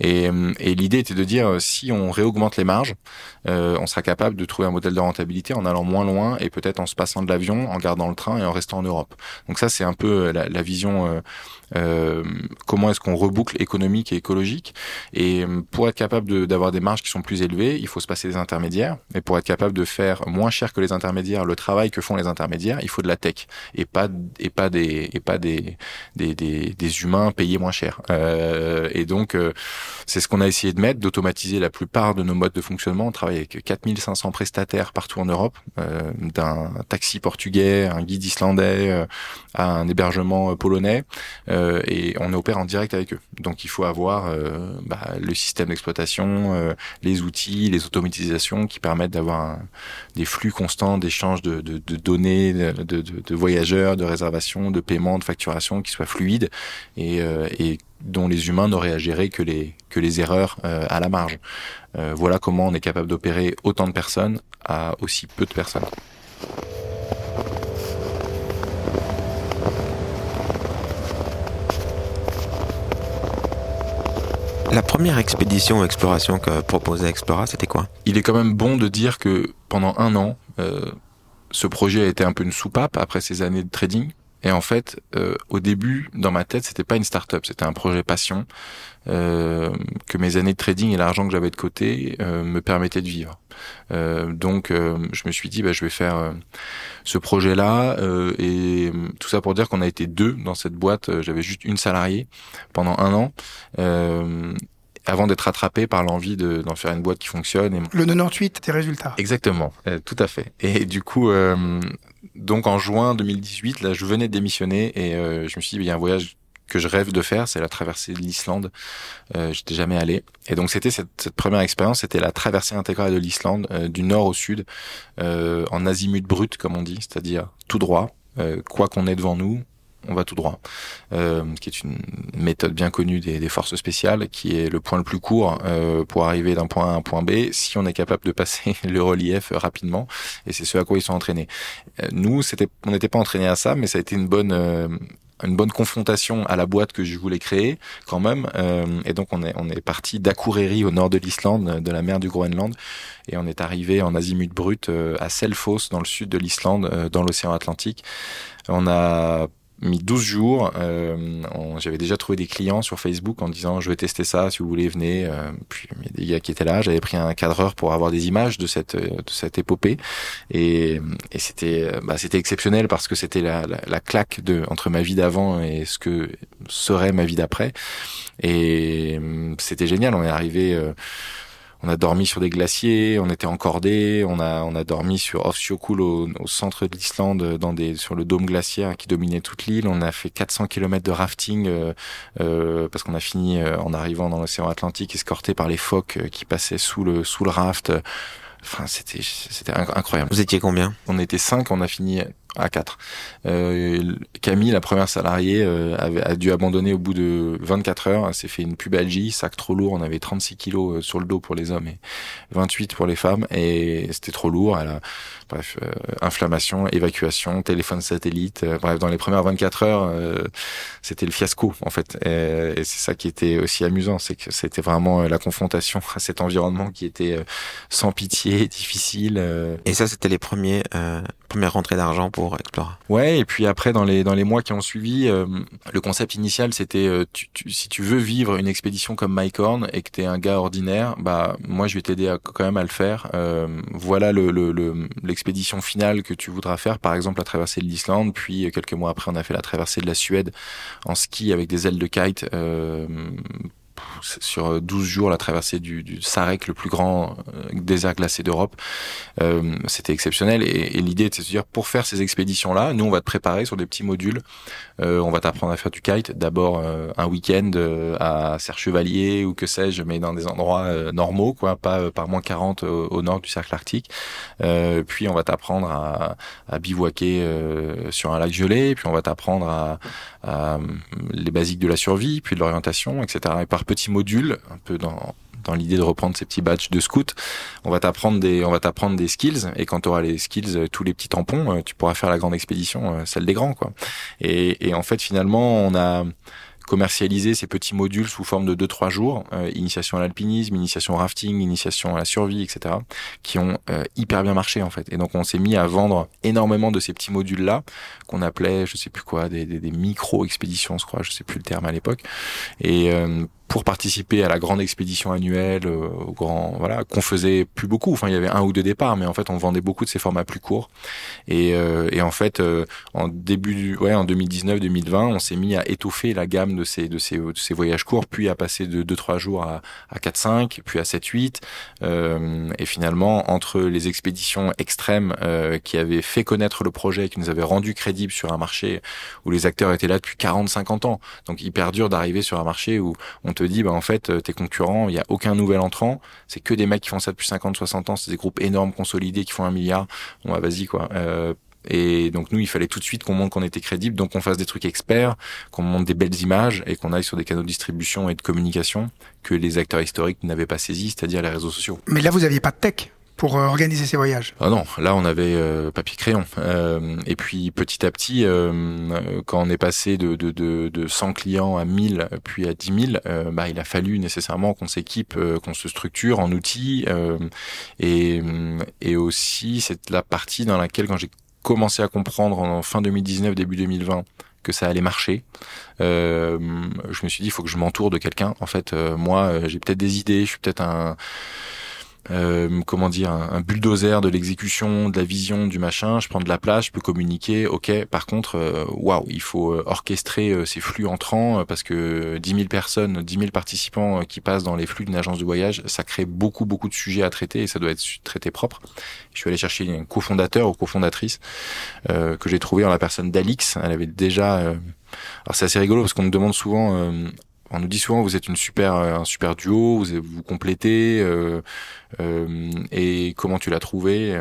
Et, et l'idée était de dire euh, si on réaugmente les marges, euh, on sera capable de trouver un modèle de rentabilité en allant moins loin et peut-être en se passant de l'avion, en gardant le train et en restant en Europe. Donc ça c'est un peu la vision euh, comment est-ce qu'on reboucle économique et écologique. Et euh, pour être capable d'avoir des marges qui sont plus élevées, il faut se passer des intermédiaires. Et pour être capable de faire moins cher que les intermédiaires le travail que font les intermédiaires, il faut de la tech et pas et pas des et pas des des, des, des humains payés moins cher. Euh, et donc euh, c'est ce qu'on a essayé de mettre, d'automatiser la plupart de nos modes de fonctionnement. On travaille avec 4500 prestataires partout en Europe, euh, d'un taxi portugais, un guide islandais, à un hébergement polonais. Et on opère en direct avec eux. Donc il faut avoir euh, bah, le système d'exploitation, euh, les outils, les automatisations qui permettent d'avoir des flux constants d'échange de, de, données, de, voyageurs, de réservations, de paiements, de facturation qui soient fluides et, dont les humains n'auraient à gérer que les erreurs à la marge. voilà comment on est capable d'opérer autant de personnes à aussi peu de personnes. La première expédition ou exploration que proposait Explora, c'était quoi? Il est quand même bon de dire que pendant un an, euh, ce projet a été un peu une soupape après ces années de trading. Et en fait, euh, au début, dans ma tête, c'était pas une start-up, c'était un projet passion euh, que mes années de trading et l'argent que j'avais de côté euh, me permettaient de vivre. Euh, donc, euh, je me suis dit, bah, je vais faire euh, ce projet-là et tout ça pour dire qu'on a été deux dans cette boîte. J'avais juste une salariée pendant un an avant d'être attrapé par l'envie d'en faire une boîte qui fonctionne. Et... Le 98, tes résultats. Exactement, euh, tout à fait. Et du coup, euh, donc en juin 2018, là, je venais de démissionner et euh, je me suis dit, il y a un voyage que je rêve de faire, c'est la traversée de l'Islande. Euh, J'étais jamais allé. Et donc c'était cette, cette, première expérience, c'était la traversée intégrale de l'Islande, euh, du nord au sud, euh, en azimut brut, comme on dit, c'est-à-dire tout droit, quoi qu'on ait devant nous, on va tout droit, euh, qui est une méthode bien connue des, forces spéciales, qui est le point le plus court euh, pour arriver d'un point A à un point B, si on est capable de passer le relief rapidement, et c'est ce à quoi ils sont entraînés. Euh, nous, on n'était pas entraînés à ça, mais ça a été une bonne euh, une bonne confrontation à la boîte que je voulais créer quand même. Et donc on est on est parti d'Akureyri au nord de l'Islande de la mer du Groenland. Et on est arrivé en azimut brut à Selfoss dans le sud de l'Islande dans l'océan Atlantique. On a mis 12 jours. Euh, j'avais déjà trouvé des clients sur Facebook en disant je vais tester ça, si vous voulez venez. Euh, puis il y a des gars qui étaient là. J'avais pris un cadreur pour avoir des images de cette de cette épopée et, et c'était bah, c'était exceptionnel parce que c'était la, la, la, claque de entre ma vie d'avant et ce que serait ma vie d'après. Et c'était génial. On est arrivé. Euh, on a dormi sur des glaciers, on était encordés, on a on a dormi sur Offsjökull au, au centre de l'Islande dans des sur le dôme glaciaire qui dominait toute l'île. On a fait 400 km de rafting euh, euh, parce qu'on a fini euh, en arrivant dans l'océan Atlantique escorté par les phoques qui passaient sous le sous le raft. Enfin, c'était c'était incroyable. Vous étiez combien? On était cinq, on a fini à 4. Euh, Camille, la première salariée, euh, avait, a dû abandonner au bout de 24 heures. Elle s'est fait une pubalgie, sac trop lourd. On avait 36 kilos euh, sur le dos pour les hommes et 28 pour les femmes. Et c'était trop lourd. Elle a, bref, euh, inflammation, évacuation, téléphone satellite. Euh, bref, dans les premières 24 heures, c'était le fiasco en fait. Et, et c'est ça qui était aussi amusant, c'est que c'était vraiment la confrontation à cet environnement qui était sans pitié, difficile. Et ça, c'était les premiers premières rentrées d'argent pour Explora. Ouais, et puis après dans les mois qui ont suivi, euh, le concept initial c'était euh, tu, tu, si tu veux vivre une expédition comme Mike et que t'es un gars ordinaire, bah moi je vais t'aider quand même à le faire. Euh, voilà le l'expédition le, finale que tu voudras faire, par exemple la traversée de l'Islande, puis quelques mois après on a fait la traversée de la Suède en ski avec des ailes de kite sur 12 jours la traversée du, du Sarek, le plus grand désert glacé d'Europe. C'était exceptionnel et, et l'idée c'est de se dire pour faire ces expéditions là, nous on va te préparer sur des petits modules. on va t'apprendre à faire du kite. D'abord un week-end à Serre Chevalier ou que sais-je, mais dans des endroits normaux, quoi, pas par moins 40 au, nord du cercle arctique. puis on va t'apprendre à, à bivouaquer sur un lac gelé, puis on va t'apprendre à, à, les basiques de la survie, puis de l'orientation, etc. Et petits modules, un peu dans dans l'idée de reprendre ces petits badges de scout, on va t'apprendre des, on va t'apprendre des skills, et quand tu auras les skills, euh, tous les petits tampons, euh, tu pourras faire la grande expédition, euh, celle des grands, quoi. Et, et en fait, finalement, on a, commercialiser ces petits modules sous forme de 2-3 jours, initiation à l'alpinisme, initiation au rafting, initiation à la survie, etc., qui ont euh, hyper bien marché en fait. Et donc on s'est mis à vendre énormément de ces petits modules-là, qu'on appelait, je sais plus quoi, des, des, des micro-expéditions, je crois, je sais plus le terme à l'époque. Et euh, pour participer à la grande expédition annuelle, euh, au grand, voilà, qu'on faisait plus beaucoup. Enfin, il y avait un ou deux départs, mais en fait, on vendait beaucoup de ces formats plus courts. Et, euh, et en fait, euh, en début, ouais, en 2019-2020, on s'est mis à étoffer la gamme de ces, de ces, de ces voyages courts, puis à passer de 2-3 jours à, à 4-5, puis à 7-8. et finalement, entre les expéditions extrêmes qui avaient fait connaître le projet, qui nous avaient rendu crédibles sur un marché où les acteurs étaient là depuis 40-50 ans, donc hyper dur d'arriver sur un marché où on te dit, bah, en fait, euh, tes concurrents, il n'y a aucun nouvel entrant. C'est que des mecs qui font ça depuis 50, 60 ans. C'est des groupes énormes, consolidés, qui font un milliard. Bon, bah, vas-y, quoi. Euh, et donc nous, il fallait tout de suite qu'on montre qu'on était crédible, donc qu'on fasse des trucs experts, qu'on monte des belles images et qu'on aille sur des canaux de distribution et de communication que les acteurs historiques n'avaient pas saisi, c'est-à-dire les réseaux sociaux. Mais là, vous aviez pas de tech pour euh, organiser ces voyages Ah non, là on avait euh, papier crayon. Euh, et puis petit à petit, euh, quand on est passé de, de, de, de 100 clients à 1000, puis à 10 000, bah, il a fallu nécessairement qu'on s'équipe, qu'on se structure en outils. et, et aussi, c'est la partie dans laquelle quand j'ai commencé à comprendre en fin 2019, début 2020, que ça allait marcher. Euh, je me suis dit, il faut que je m'entoure de quelqu'un. En fait, moi, j'ai peut-être des idées, je suis peut-être un, euh, comment dire, un, bulldozer de l'exécution, de la vision, du machin. Je prends de la place, je peux communiquer. Ok. Par contre, euh, waouh, il faut euh, orchestrer ces flux entrants parce que 10 000 personnes, 10 000 participants qui passent dans les flux d'une agence de voyage, ça crée beaucoup beaucoup de sujets à traiter et ça doit être traité propre. Je suis allé chercher un cofondateur ou cofondatrice que j'ai trouvé en la personne d'Alix. Elle avait déjà alors c'est assez rigolo parce qu'on me demande souvent on nous dit souvent vous êtes une super un super duo, vous vous complétez euh, euh, et comment tu l'as trouvé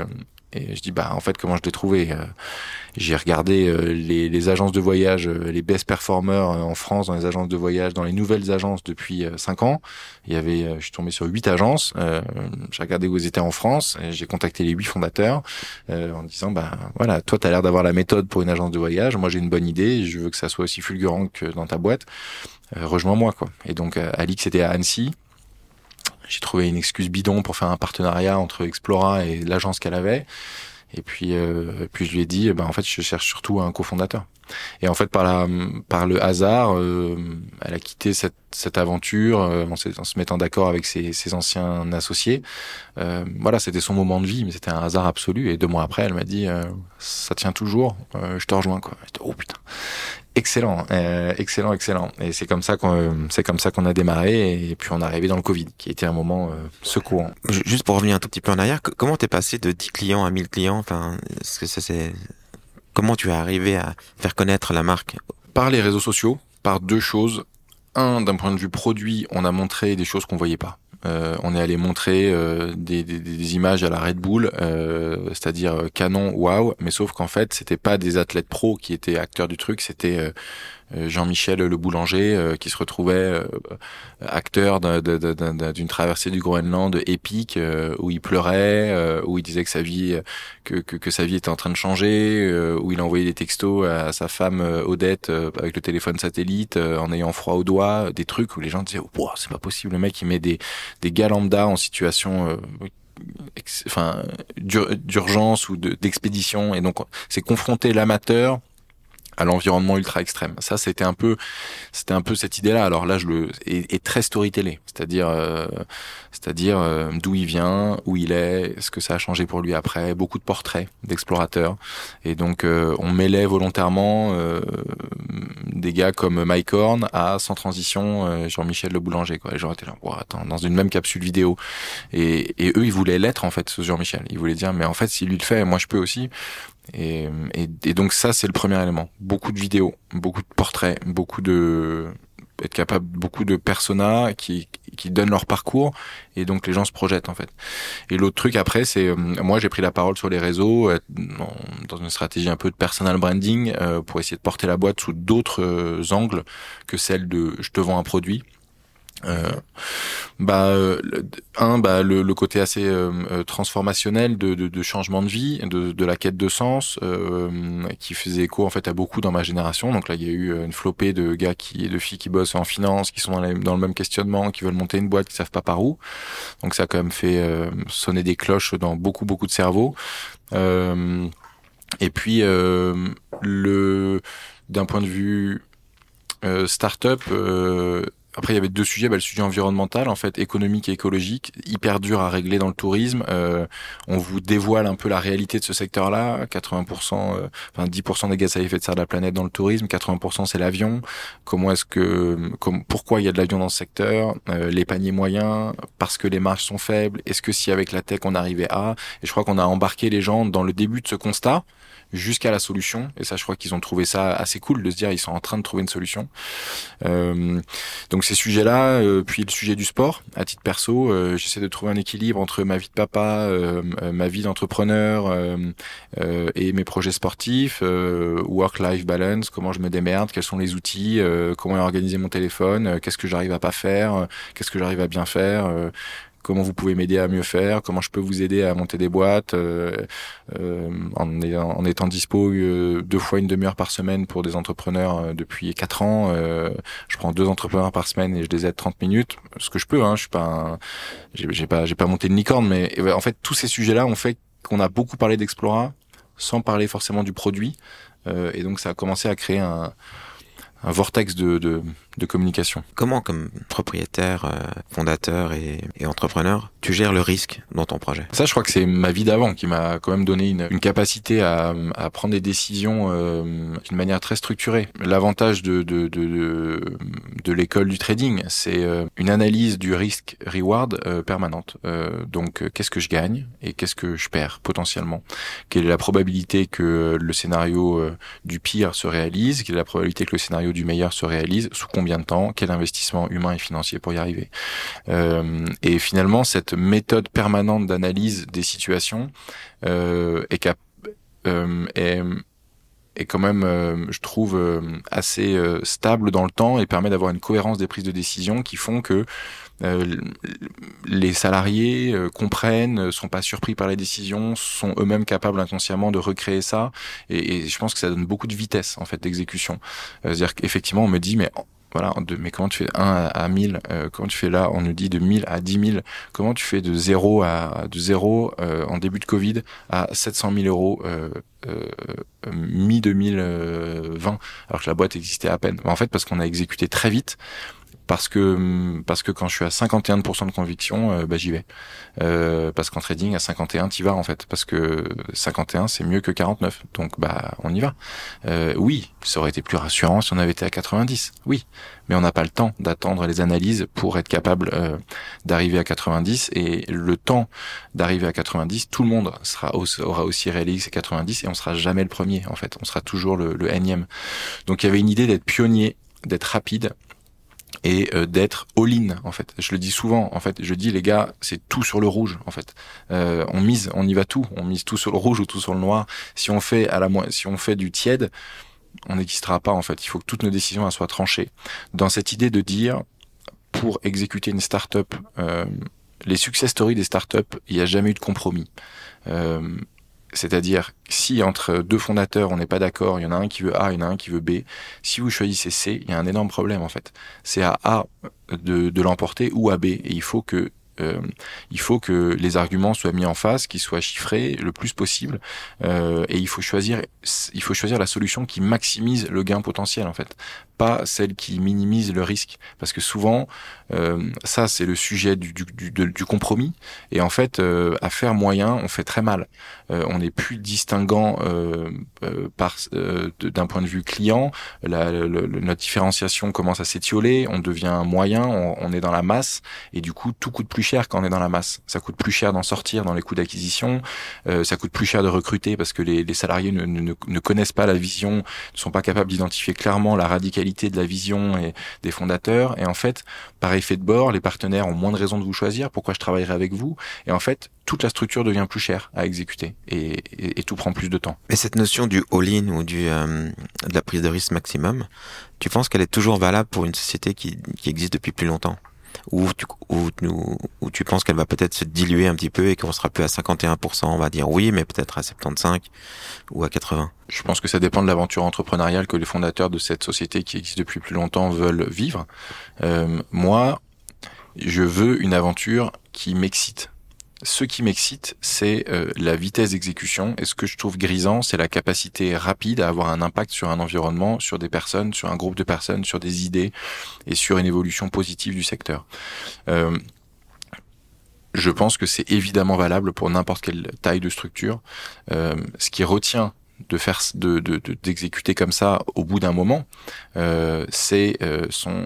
Et je dis bah en fait comment je l'ai trouvé J'ai regardé euh, les, agences de voyage, euh, les best performers en France dans les agences de voyage, dans les nouvelles agences depuis cinq ans. Il y avait, je suis tombé sur huit agences. j'ai regardé où ils étaient en France. J'ai contacté les huit fondateurs en disant bah voilà, toi tu as l'air d'avoir la méthode pour une agence de voyage. Moi j'ai une bonne idée. Je veux que ça soit aussi fulgurant que dans ta boîte. rejoins-moi quoi. Et donc Alix était à Annecy. J'ai trouvé une excuse bidon pour faire un partenariat entre Explora et l'agence qu'elle avait. Et puis, euh, puis je lui ai dit, ben en fait, je cherche surtout un cofondateur. Et en fait, par la, par le hasard, euh, elle a quitté cette, cette aventure euh, en, se mettant d'accord avec ses, ses, anciens associés. Euh, voilà, c'était son moment de vie, mais c'était un hasard absolu. Et deux mois après, elle m'a dit, euh, ça tient toujours, je te rejoins quoi. Dit, oh putain excellent, euh, excellent, excellent. Et c'est comme ça qu'on, c'est comme ça qu'on a démarré. Et puis on est arrivé dans le Covid, qui était un moment euh, secouant. Juste pour revenir un tout petit peu en arrière, comment t'es passé de 10 clients à 1000 clients? Enfin, est-ce que ça c'est comment tu es arrivé à faire connaître la marque? Par les réseaux sociaux, par deux choses. Un, d'un point de vue produit, on a montré des choses qu'on voyait pas. Euh, on est allé montrer euh, des, images à la Red Bull, euh, c'est-à-dire canon, waouh, mais sauf qu'en fait, c'était pas des athlètes pros qui étaient acteurs du truc, c'était Jean-Michel le boulanger euh, qui se retrouvait euh, acteur d'une traversée du Groenland épique où il pleurait, où il disait que sa vie que, que, sa vie était en train de changer, où il envoyait des textos à sa femme Odette avec le téléphone satellite en ayant froid aux doigts, des trucs où les gens disaient oh, c'est pas possible le mec il met des des gars lambda en situation enfin d'urgence ou d'expédition et donc c'est confronter l'amateur à l'environnement ultra extrême. Ça, c'était un peu, c'était un peu cette idée-là. Alors là, je le est, très storytellé, c'est-à-dire, euh, c'est-à-dire euh, d'où il vient, où il est, ce que ça a changé pour lui après. Beaucoup de portraits d'explorateurs, et donc euh, on mêlait volontairement des gars comme Mike Horn à sans transition Jean-Michel Le Boulanger. Quoi. Et j'aurais été là, attends, dans une même capsule vidéo. Et, et eux, ils voulaient l'être en fait, ce Jean-Michel. Ils voulaient dire, mais en fait, si lui le fait, moi je peux aussi. Et, et, donc ça, c'est le premier élément. Beaucoup de vidéos, beaucoup de portraits, beaucoup de être capable beaucoup de personas qui qui donnent leur parcours et donc les gens se projettent en fait. Et l'autre truc après c'est euh, moi j'ai pris la parole sur les réseaux euh, dans une stratégie un peu de personal branding euh, pour essayer de porter la boîte sous d'autres angles que celle de je te vends un produit euh, bah euh, un bah le, le côté assez euh, euh, transformationnel de, de, de, changement de vie de, de la quête de sens qui faisait écho en fait à beaucoup dans ma génération. Donc là il y a eu une flopée de gars qui de filles qui bossent en finance qui sont dans, dans le même questionnement qui veulent monter une boîte qui savent pas par où. Donc ça a quand même fait sonner des cloches dans beaucoup beaucoup de cerveaux. Et puis le d'un point de vue start-up après, il y avait deux sujets. Bah, le sujet environnemental, en fait, économique et écologique, hyper dur à régler dans le tourisme. Euh, on vous dévoile un peu la réalité de ce secteur-là. 80%, euh, enfin 10% des gaz à effet de serre de la planète dans le tourisme. 80% c'est l'avion. Comment est-ce que, comme, pourquoi il y a de l'avion dans ce secteur? Euh, Les paniers moyens, parce que les marges sont faibles. Est-ce que si avec la tech on arrivait à? Et je crois qu'on a embarqué les gens dans le début de ce constat jusqu'à la solution. Et ça, je crois qu'ils ont trouvé ça assez cool de se dire ils sont en train de trouver une solution. Euh, donc ces sujets-là, euh, puis le sujet du sport. À titre perso, euh, j'essaie de trouver un équilibre entre ma vie de papa, ma vie d'entrepreneur et mes projets sportifs, work-life balance, comment je me démerde, quels sont les outils, comment organiser mon téléphone, qu'est-ce que j'arrive à pas faire, qu'est-ce que j'arrive à bien faire comment vous pouvez m'aider à mieux faire, comment je peux vous aider à monter des boîtes, euh, euh, en, en, étant dispo euh, deux fois une demi-heure par semaine pour des entrepreneurs depuis quatre ans. je prends deux entrepreneurs par semaine et je les aide 30 minutes, ce que je peux. Hein, je suis pas, j'ai pas, j'ai pas monté une licorne, mais en fait tous ces sujets-là ont fait qu'on a beaucoup parlé d'Explora sans parler forcément du produit, et donc ça a commencé à créer un, un vortex de, de de communication. Comment, comme propriétaire, euh, fondateur et, et, entrepreneur, tu gères le risque dans ton projet? Ça, je crois que c'est ma vie d'avant qui m'a quand même donné une, une capacité à, à, prendre des décisions euh, d'une manière très structurée. L'avantage de, de, de, de, l'école du trading, c'est euh, une analyse du risque-reward permanente. donc, qu'est-ce que je gagne et qu'est-ce que je perds potentiellement? Quelle est la probabilité que le scénario du pire se réalise? Quelle est la probabilité que le scénario du meilleur se réalise? Sous combien de temps, quel investissement humain et financier pour y arriver. Euh, et finalement, cette méthode permanente d'analyse des situations euh, euh, est, quand même, je trouve, assez stable dans le temps et permet d'avoir une cohérence des prises de décision qui font que les salariés comprennent, sont pas surpris par les décisions, sont eux-mêmes capables inconsciemment de recréer ça. Et, et, je pense que ça donne beaucoup de vitesse en fait d'exécution. C'est-à-dire qu'effectivement, on me dit mais voilà, de, mais comment tu fais 1 à, 1000 euh, Comment tu fais là On nous dit de 1000 à 10 000. Comment tu fais de 0 à de 0 euh, en début de Covid à 700 000 euros euh, euh, mi 2020 alors que la boîte existait à peine. En fait, parce qu'on a exécuté très vite parce que parce que quand je suis à 51% de conviction, euh, bah, j'y vais. Euh, parce qu'en trading à 51, t'y vas en fait, parce que 51 c'est mieux que 49, donc bah on y va. Euh, oui, ça aurait été plus rassurant si on avait été à 90, oui, mais on n'a pas le temps d'attendre les analyses pour être capable euh, d'arriver à 90 et le temps d'arriver à 90, tout le monde sera aura aussi réalisé 90 et on sera jamais le premier en fait, on sera toujours le, le énième. Donc il y avait une idée d'être pionnier d'être rapide et euh, d'être all-in en fait. Je le dis souvent en fait. Je dis les gars, c'est tout sur le rouge en fait. Euh, on mise, on y va tout. On mise tout sur le rouge ou tout sur le noir. Si on fait à la si on fait du tiède, on n'existera pas en fait. Il faut que toutes nos décisions soient tranchées. Dans cette idée de dire pour exécuter une start-up, euh, les success stories des start-up, il n'y a jamais eu de compromis. Euh, c'est-à-dire, si entre deux fondateurs, on n'est pas d'accord, il y en a un qui veut A, il y en a un qui veut B, si vous choisissez C, il y a un énorme problème en fait. C'est à A de, de l'emporter ou à B. Et il faut que euh, il faut que les arguments soient mis en face, qu'ils soient chiffrés le plus possible, euh, et il faut choisir, il faut choisir la solution qui maximise le gain potentiel en fait, pas celle qui minimise le risque, parce que souvent euh, ça c'est le sujet du, du, du, du, compromis, et en fait euh, à faire moyen on fait très mal, euh, on n'est plus distinguant euh, par d'un point de vue client, la, notre différenciation commence à s'étioler, on devient moyen, on, on est dans la masse, et du coup tout coûte plus cher quand on est dans la masse. Ça coûte plus cher d'en sortir dans les coûts d'acquisition. Euh, ça coûte plus cher de recruter parce que les, salariés ne, connaissent pas la vision, ne sont pas capables d'identifier clairement la radicalité de la vision et des fondateurs. Et en fait, par effet de bord, les partenaires ont moins de raisons de vous choisir. Pourquoi je travaillerai avec vous? Et en fait, toute la structure devient plus chère à exécuter et, et, et tout prend plus de temps. Mais cette notion du all-in ou euh, de la prise de risque maximum, tu penses qu'elle est toujours valable pour une société qui existe depuis plus longtemps? Ou tu, tu penses qu'elle va peut-être se diluer un petit peu et qu'on sera plus à 51%, on va dire oui, mais peut-être à 75 ou à 80 Je pense que ça dépend de l'aventure entrepreneuriale que les fondateurs de cette société qui existe depuis plus longtemps veulent vivre. Euh, moi, je veux une aventure qui m'excite ce qui m'excite, c'est euh, la vitesse d'exécution. Et ce que je trouve grisant, c'est la capacité rapide à avoir un impact sur un environnement, sur des personnes, sur un groupe de personnes, sur des idées et sur une évolution positive du secteur. Euh, je pense que c'est évidemment valable pour n'importe quelle taille de structure. Euh, ce qui retient de faire de d'exécuter comme ça au bout d'un moment, c'est son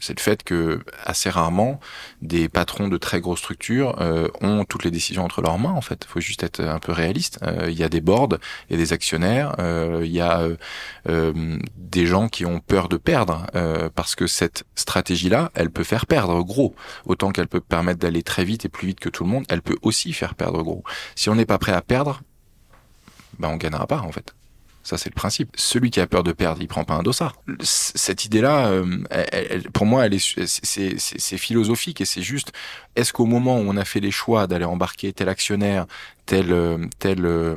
c'est le fait que assez rarement des patrons de très grosses structures euh, ont toutes les décisions entre leurs mains en fait. Il faut juste être un peu réaliste. Euh, il y a des boards, a des actionnaires, il y a euh, des gens qui ont peur de perdre parce que cette stratégie-là, elle peut faire perdre gros. Autant qu'elle peut permettre d'aller très vite et plus vite que tout le monde, elle peut aussi faire perdre gros. Si on n'est pas prêt à perdre, ben on gagnera pas en fait. Ça, c'est le principe. Celui qui a peur de perdre, il prend pas un dossard. Cette idée-là, euh, pour moi, elle est, c'est philosophique et c'est juste. Est-ce qu'au moment où on a fait les choix d'aller embarquer tel actionnaire, tel euh, tel euh,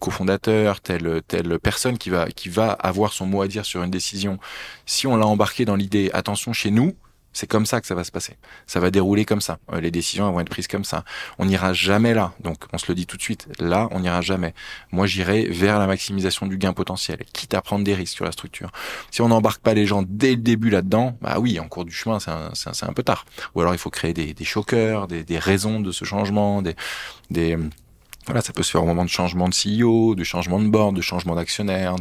cofondateur, telle personne qui va qui va avoir son mot à dire sur une décision, si on l'a embarqué dans l'idée, attention chez nous, c'est comme ça que ça va se passer. Ça va dérouler comme ça. Euh, les décisions vont être prises comme ça. On n'ira jamais là. Donc, on se le dit tout de suite. Là, on n'ira jamais. Moi, j'irai vers la maximisation du gain potentiel, quitte à prendre des risques sur la structure. Si on n'embarque pas les gens dès le début là-dedans, bah oui, en cours du chemin, c'est un, un, peu tard. Ou alors, il faut créer des, des choqueurs, des, des raisons de ce changement, des, des voilà, ça peut se faire au moment de changement de CEO, de changement de board, de changement d'actionnaire,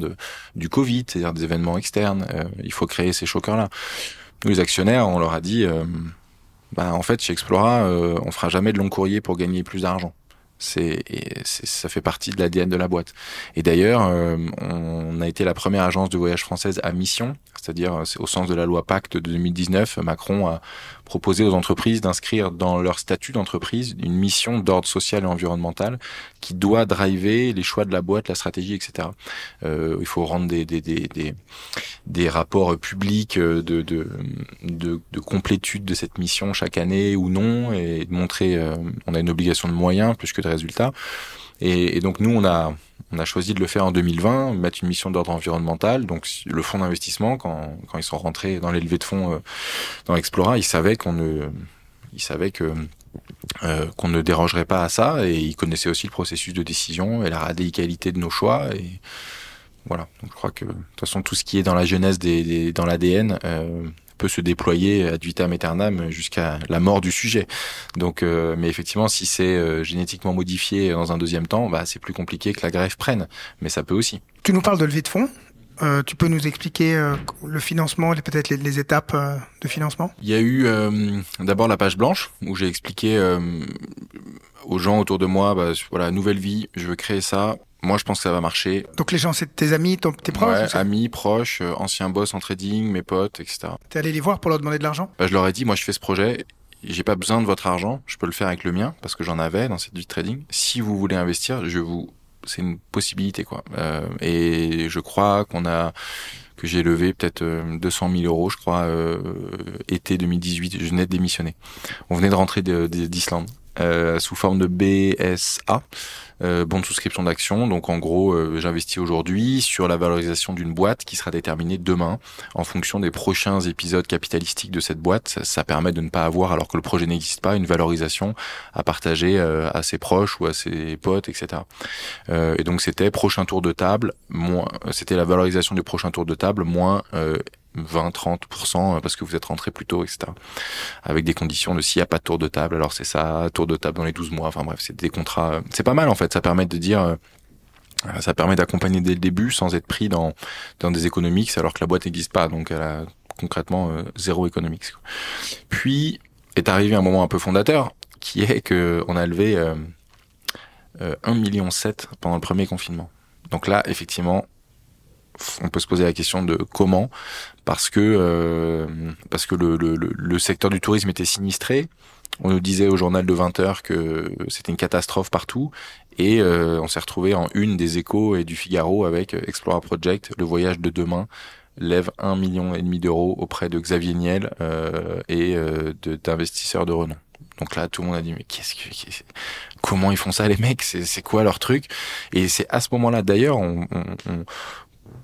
du Covid, c'est-à-dire des événements externes. Euh, il faut créer ces choqueurs-là. Nous, les actionnaires, on leur a dit, euh, bah, en fait, chez Explora, euh, on fera jamais de long courrier pour gagner plus d'argent. C'est, ça fait partie de l'ADN de la boîte. Et d'ailleurs, euh, on a été la première agence de voyage française à mission, c'est-à-dire au sens de la loi Pacte de 2019, Macron a proposé aux entreprises d'inscrire dans leur statut d'entreprise une mission d'ordre social et environnemental qui doit driver les choix de la boîte, la stratégie, etc. Euh, il faut rendre des, des, des, des, rapports publics de, de, de, de, complétude de cette mission chaque année ou non, et montrer, euh, on a une obligation de moyens plus que de résultats. Et, et donc nous, on a on a choisi de le faire en 2020, mettre une mission d'ordre environnemental. Donc le fonds d'investissement, quand, quand ils sont rentrés dans l'élevé de fonds euh, dans Explora, ils savaient qu'on ne, ils savaient que euh, qu'on ne dérogerait pas à ça et ils connaissaient aussi le processus de décision et la radicalité de nos choix et voilà. Donc je crois que de toute façon tout ce qui est dans la jeunesse des, des dans l'ADN euh, peut se déployer ad vitam aeternam jusqu'à la mort du sujet. Donc, euh, mais effectivement, si c'est euh, génétiquement modifié dans un deuxième temps, bah, c'est plus compliqué que la greffe prenne. Mais ça peut aussi. Tu nous parles de levée de fonds. Euh, tu peux nous expliquer euh, le financement et peut-être les, les, étapes euh, de financement? Il y a eu d'abord la page blanche où j'ai expliqué aux gens autour de moi, bah, voilà, nouvelle vie, je veux créer ça. Moi, je pense que ça va marcher. Donc les gens, c'est tes amis, tes proches ouais, Amis, proches, anciens boss en trading, mes potes, etc. T'es allé les voir pour leur demander de l'argent? Bah, Je leur ai dit, moi, je fais ce projet. J'ai pas besoin de votre argent. Je peux le faire avec le mien parce que j'en avais dans cette vie de trading. Si vous voulez investir, je vous c'est une possibilité quoi. Euh, et je crois qu'on a que j'ai levé peut-être 200 000 euros, je crois, euh, été 2018. Je venais de démissionner. On venait de rentrer d'Islande. sous forme de BSA euh, bon de souscription d'action. Donc en gros, euh, j'investis aujourd'hui sur la valorisation d'une boîte qui sera déterminée demain en fonction des prochains épisodes capitalistiques de cette boîte. Ça, permet de ne pas avoir, alors que le projet n'existe pas, une valorisation à partager euh, à ses proches ou à ses potes, etc. et donc c'était prochain tour de table, c'était la valorisation du prochain tour de table moins 20-30% parce que vous êtes rentré plus tôt, etc. Avec des conditions de s'il n'y a pas de tour de table, alors c'est ça, tour de table dans les 12 mois, enfin bref, c'est des contrats, c'est pas mal en fait, ça permet de dire, euh, ça permet d'accompagner dès le début sans être pris dans, dans des économiques alors que la boîte n'existe pas, donc elle a concrètement euh, zéro économique. Puis est arrivé un moment un peu fondateur, qui est que on a levé euh, 1,7 million pendant le premier confinement. Donc là, effectivement, on peut se poser la question de comment, parce que euh, parce que le, secteur du tourisme était sinistré. On nous disait au journal de 20 heures que c'était une catastrophe partout, et euh, on s'est retrouvé en une des Échos et du Figaro avec Explorer Project, le voyage de demain lève un million et demi d'euros auprès de Xavier Niel euh, et d'investisseurs de renom. Donc là, tout le monde a dit mais qu'est-ce que, comment ils font ça les mecs? C'est quoi leur truc? Et c'est à ce moment-là, d'ailleurs, on, on,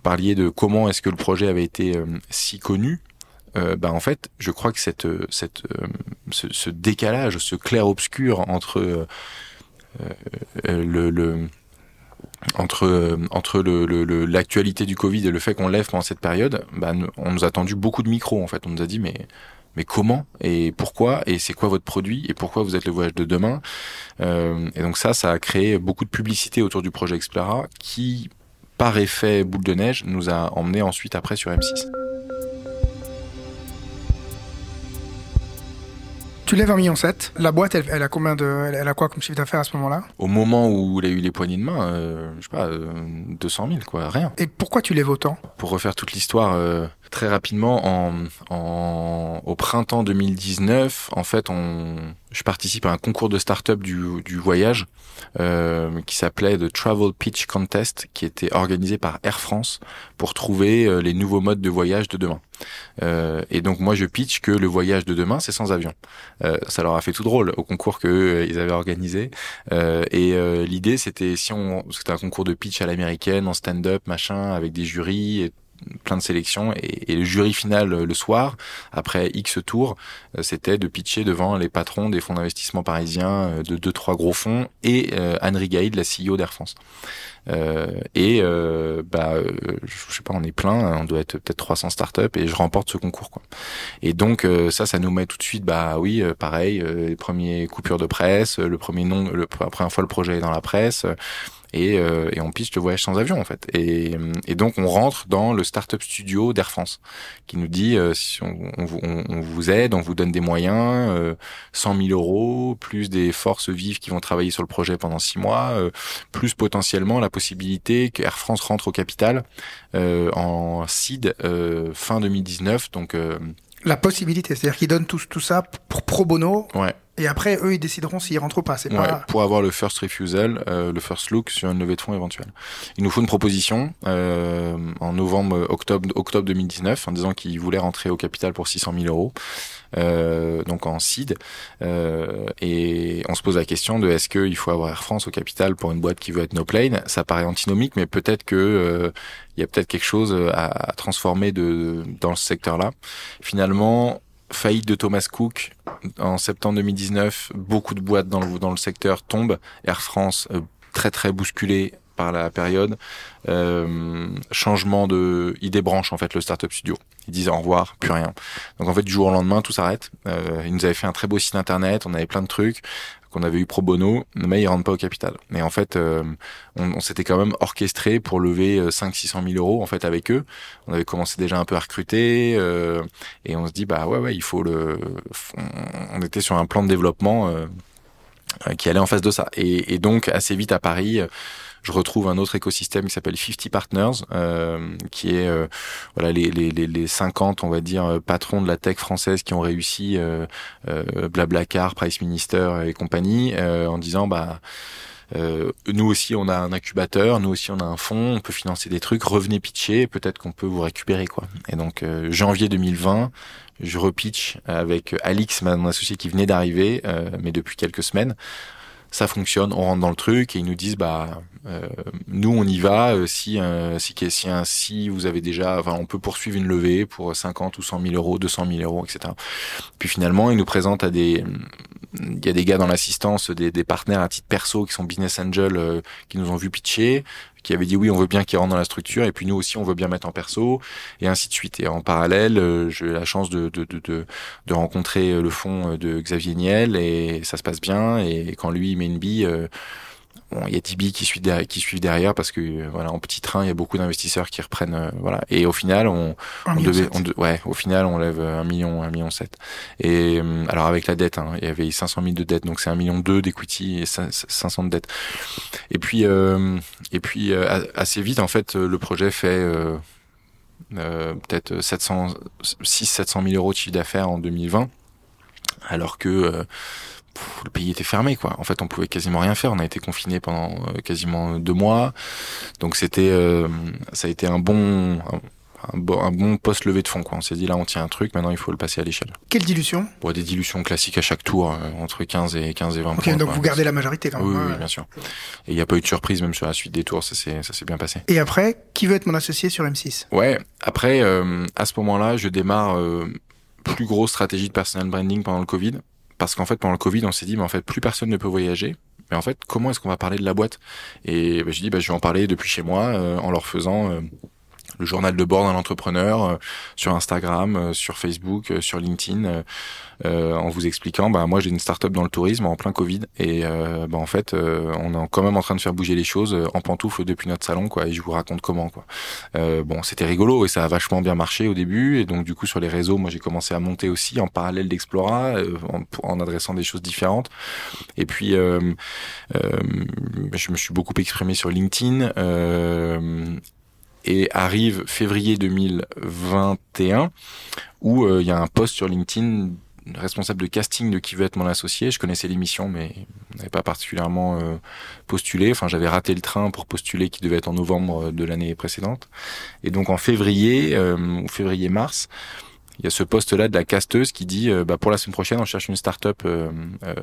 parliez de comment est-ce que le projet avait été euh, si connu. Euh, bah en fait, je crois que cette, cette, euh, ce, décalage, ce clair-obscur entre euh, euh, le, le, entre entre le l'actualité du Covid et le fait qu'on lève pendant cette période, bah, on nous a tendu beaucoup de micros en fait. On nous a dit mais mais comment et pourquoi et c'est quoi votre produit et pourquoi vous êtes le voyage de demain? Euh, et donc ça ça a créé beaucoup de publicité autour du projet Explora qui par effet boule de neige, nous a emmené ensuite après sur M6. Tu lèves 1,7 million. La boîte, elle, a combien de, elle, a quoi comme chiffre d'affaires à ce moment-là? Au moment où il a eu les poignées de main, euh, je sais pas, 200 euh, 000 quoi, rien. Et pourquoi tu lèves autant? Pour refaire toute l'histoire euh, très rapidement, en, en, au printemps 2019, en fait, on, je participe à un concours de start-up du, du voyage euh, qui s'appelait The Travel Pitch Contest, qui était organisé par Air France pour trouver euh, les nouveaux modes de voyage de demain. Euh, et donc moi je pitch que le voyage de demain c'est sans avion. Euh, ça leur a fait tout drôle au concours que euh, ils avaient organisé. et l'idée c'était si on c'était un concours de pitch à l'américaine en stand-up machin avec des jurys et plein de sélections et, le jury final euh, le soir après X tours euh, c'était de pitcher devant les patrons des fonds d'investissement parisiens euh, de deux trois gros fonds et Anne Rigaïd la CEO d'Air France. Et bah je sais pas on est plein on doit être peut-être 300 startups et je remporte ce concours quoi. Et donc ça ça nous met tout de suite bah oui pareil les premiers coupures de presse le premier nom le, la première fois le projet est dans la presse et, euh, et on pitch le voyage sans avion en fait. Et, et donc on rentre dans le startup studio d'Air France qui nous dit euh, si on, on, on, vous aide, on vous donne des moyens, euh, 100 000 euros, plus des forces vives qui vont travailler sur le projet pendant six mois, euh, plus potentiellement la possibilité que Air France rentre au capital euh, en seed fin 2019. Donc la possibilité, c'est-à-dire qu'ils donnent tout, tout ça pour pro bono. Ouais. Et après, eux, ils décideront s'ils rentrent ou pas. C'est ouais, pour avoir le first refusal, euh, le first look sur une levée de fonds éventuelle. Il nous faut une proposition euh, en novembre, octobre, octobre 2019, en disant qu'ils voulaient rentrer au capital pour 600 000 euros, euh, donc en seed. Euh, et on se pose la question de est-ce qu'il faut avoir Air France au capital pour une boîte qui veut être no plane? Ça paraît antinomique, mais peut-être que euh, il y a peut-être quelque chose à, à transformer de dans ce secteur-là. Finalement faillite de Thomas Cook en septembre 2019, beaucoup de boîtes dans le, secteur tombent. Air France, euh, très très bousculé par la période. Euh, changement de... Ils débranchent en fait le startup studio. Ils disent au revoir, plus rien. Donc en fait du jour au lendemain tout s'arrête. Euh, ils nous avaient fait un très beau site internet, on avait plein de trucs qu'on avait eu pro bono, mais ils rentrent pas au capital. Mais en fait, euh, on, s'était quand même orchestré pour lever 5 600 000 euros en fait avec eux. On avait commencé déjà un peu à recruter euh, et on se dit bah ouais ouais il faut le. On était sur un plan de développement qui allait en face de ça. Et, et donc assez vite à Paris je retrouve un autre écosystème qui s'appelle 50 Partners, euh, qui est euh, voilà les, les, les, 50, on va dire, euh, patrons de la tech française qui ont réussi euh, Blablacar, Price Minister et compagnie, en disant bah nous aussi, on a un incubateur, nous aussi, on a un fonds, on peut financer des trucs. Revenez pitcher, peut-être qu'on peut vous récupérer quoi. Et donc janvier 2020, je repitch avec Alix, mon associé qui venait d'arriver, mais depuis quelques semaines ça fonctionne, on rentre dans le truc et ils nous disent bah euh, nous on y va euh, si euh, si si, si vous avez déjà enfin on peut poursuivre une levée pour 50 ou 100 000 euros, 200 000 euros, etc. Puis finalement ils nous présentent à des il y a des gars dans l'assistance, des, des partenaires à titre perso qui sont business angel qui nous ont vu pitcher qui avait dit oui, on veut bien qu'il rentre dans la structure, et puis nous aussi, on veut bien mettre en perso, et ainsi de suite. Et en parallèle, euh, j'ai eu la chance de, de, de, de, rencontrer le fond de Xavier Niel, et ça se passe bien. Et quand lui, il met une bille, euh, Bon, il y a Tibi qui suit derrière, qui suivent derrière parce que voilà en petit train il y a beaucoup d'investisseurs qui reprennent euh, voilà. Et au final on, on devait on ouais au final on lève un million un million sept. Et euh, alors avec la dette hein, il y avait 500 000 de dette donc c'est un million deux d'equity et 500 de dette et puis euh, et puis assez vite en fait le projet fait euh, peut-être 700 6 700 000 euros de chiffre d'affaires en 2020 alors que le pays était fermé quoi. En fait, on pouvait quasiment rien faire. On a été confiné pendant euh, quasiment deux mois. Donc c'était, euh, ça a été un bon, un, bon, poste levé de fond quoi. On s'est dit là, on tient un truc. Maintenant, il faut le passer à l'échelle. Quelle dilution? Bon, des dilutions classiques à chaque tour, euh, entre 15 et 15 et 20 Ok, donc vous gardez la majorité quand même. Oui, bien sûr. Et il n'y a pas eu de surprise même sur la suite des tours. Ça s'est, ça s'est bien passé. Et après, qui veut être mon associé sur M6 Ouais. Après, à ce moment-là, je démarre plus grosse stratégie de personal branding pendant le Covid parce qu'en fait pendant le Covid on s'est dit mais en fait plus personne ne peut voyager. Mais en fait comment est-ce qu'on va parler de la boîte? Et bah, j'ai dit bah, je vais en parler depuis chez moi euh, en leur faisant euh, le journal de bord d'un entrepreneur euh, sur Instagram, sur Facebook, sur LinkedIn, en vous expliquant, bah moi j'ai une start-up dans le tourisme en plein Covid et bah, en fait on est quand même en train de faire bouger les choses en pantoufles depuis notre salon quoi et je vous raconte comment quoi. bon c'était rigolo et ça a vachement bien marché au début et donc du coup sur les réseaux moi j'ai commencé à monter aussi en parallèle d'Explora en, adressant des choses différentes et puis je me suis beaucoup exprimé sur LinkedIn et arrive février 2021 où euh, il y a un post sur LinkedIn responsable de casting de qui veut être mon associé. Je connaissais l'émission, mais n'avais pas particulièrement euh, postulé. Enfin, j'avais raté le train pour postuler qui devait être en novembre de l'année précédente. Et donc en février euh, ou février-mars, il y a ce poste-là de la casteuse qui dit euh, bah, pour la semaine prochaine on cherche une start-up, euh, euh,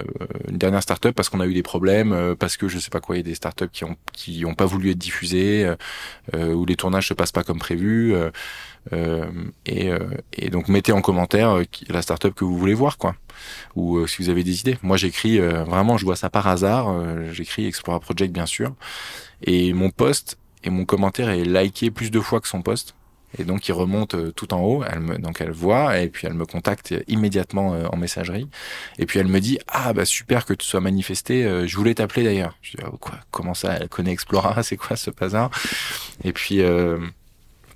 une dernière start-up parce qu'on a eu des problèmes, parce que je sais pas quoi, il y a des start-up qui ont qui ont pas voulu être diffusées, ou les tournages se passent pas comme prévu. et, et donc mettez en commentaire la start-up que vous voulez voir quoi ou si vous avez des idées. Moi j'écris vraiment je vois ça par hasard, j'écris Explora Project bien sûr et mon post et mon commentaire est liké plus de fois que son post et donc il remonte euh, tout en haut, elle me, donc elle voit et puis elle me contacte immédiatement euh, en messagerie. Et puis elle me dit ah bah super que tu sois manifesté, euh, je voulais t'appeler d'ailleurs. Je dis oh, quoi? Comment ça? Elle connaît Explora, c'est quoi ce bazar? Et puis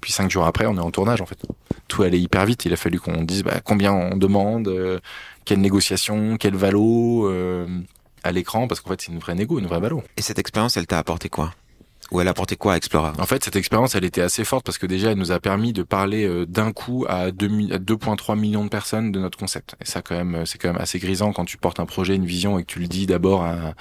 puis cinq jours après on est en tournage en fait. Tout allait hyper vite. Il a fallu qu'on dise bah, combien on demande, quelle négociation, quel valo à l'écran parce qu'en fait c'est une vraie négo, une vraie valo. Et cette expérience elle t'a apporté quoi? Ou elle apportait quoi à Explora? En fait, cette expérience, elle était assez forte parce que déjà, elle nous a permis de parler euh, d'un coup à 2,3 millions de personnes de notre concept. Et ça, quand même, euh, c'est quand même assez grisant quand tu portes un projet, une vision et que tu le dis d'abord à,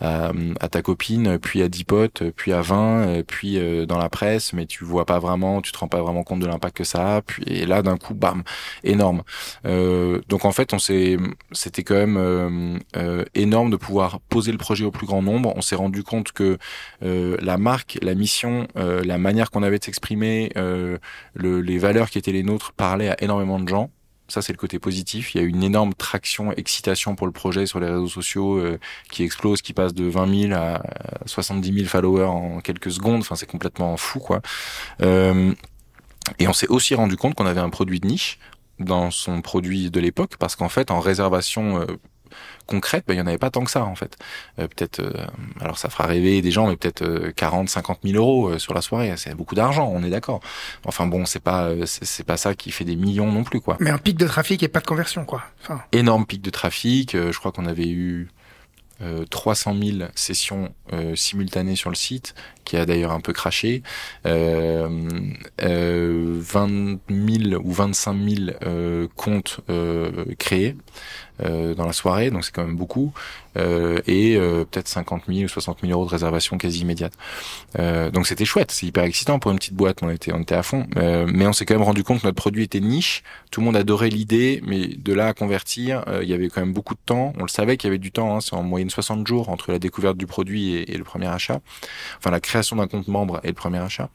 à, ta copine, puis à 10 potes, puis à 20, euh, puis dans la presse, mais tu vois pas vraiment, tu te rends pas vraiment compte de l'impact que ça a. Puis et là, d'un coup, bam, énorme. Euh, donc en fait, on s'est, c'était quand même euh, énorme de pouvoir poser le projet au plus grand nombre. On s'est rendu compte que la marque la mission, euh, la manière qu'on avait de s'exprimer, euh, les valeurs qui étaient les nôtres parlaient à énormément de gens. Ça, c'est le côté positif. Il y a une énorme traction, excitation pour le projet sur les réseaux sociaux euh, qui explose, qui passe de 20 000 à 70 000 followers en quelques secondes. Enfin, c'est complètement fou, quoi. et on s'est aussi rendu compte qu'on avait un produit de niche dans son produit de l'époque, parce qu'en fait, en réservation concrète, ben, il y en avait pas tant que ça en fait. Euh, peut-être, euh, alors ça fera rêver des gens, mais peut-être 40, 50 000 euros euh, sur la soirée, c'est beaucoup d'argent, on est d'accord. Enfin bon, c'est pas c'est pas ça qui fait des millions non plus quoi. Mais un pic de trafic et pas de conversion quoi. Enfin... Énorme pic de trafic, je crois qu'on avait eu 300 000 sessions simultanées sur le site, qui a d'ailleurs un peu craché, euh, 20 000 ou 25 000 comptes créés, dans la soirée, donc c'est quand même beaucoup, euh, et euh, peut-être 50 000 ou 60 000 euros de réservation quasi immédiate. Euh, donc c'était chouette, c'est hyper excitant pour une petite boîte, on était, on était à fond, euh, mais on s'est quand même rendu compte que notre produit était niche, tout le monde adorait l'idée, mais de là à convertir, il y avait quand même beaucoup de temps, on le savait qu'il y avait du temps, hein, c'est en moyenne 60 jours entre la découverte du produit et, et, le premier achat, enfin la création d'un compte membre et le premier achat,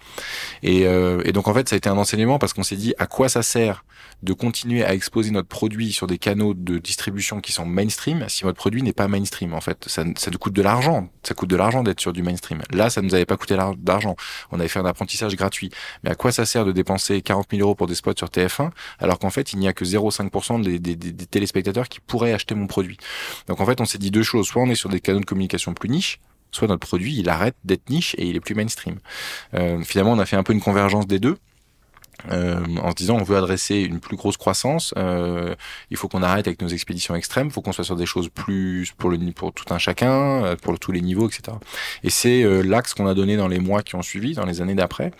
et, et donc en fait ça a été un enseignement parce qu'on s'est dit à quoi ça sert de continuer à exposer notre produit sur des canaux de distribution qui sont mainstream si votre produit n'est pas mainstream en fait ça, ça nous coûte de l'argent. Ça coûte de l'argent d'être sur du mainstream. Là ça nous avait pas coûté d'argent. On avait fait un apprentissage gratuit. Mais à quoi ça sert de dépenser 40 000 euros pour des spots sur TF1 alors qu'en fait il n'y a que 0,5% des, des, des, téléspectateurs qui pourraient acheter mon produit? Donc en fait on s'est dit deux choses. Soit on est sur des canaux de communication plus niches soit notre produit il arrête d'être niche et il est plus mainstream. Euh, finalement on a fait un peu une convergence des deux euh, en se disant on veut adresser une plus grosse croissance, euh, il faut qu'on arrête avec nos expéditions extrêmes, il faut qu'on soit sur des choses plus pour le pour tout un chacun, euh, pour tous les niveaux, etc. Et c'est euh, l'axe qu'on a donné dans les mois qui ont suivi, dans les années d'après.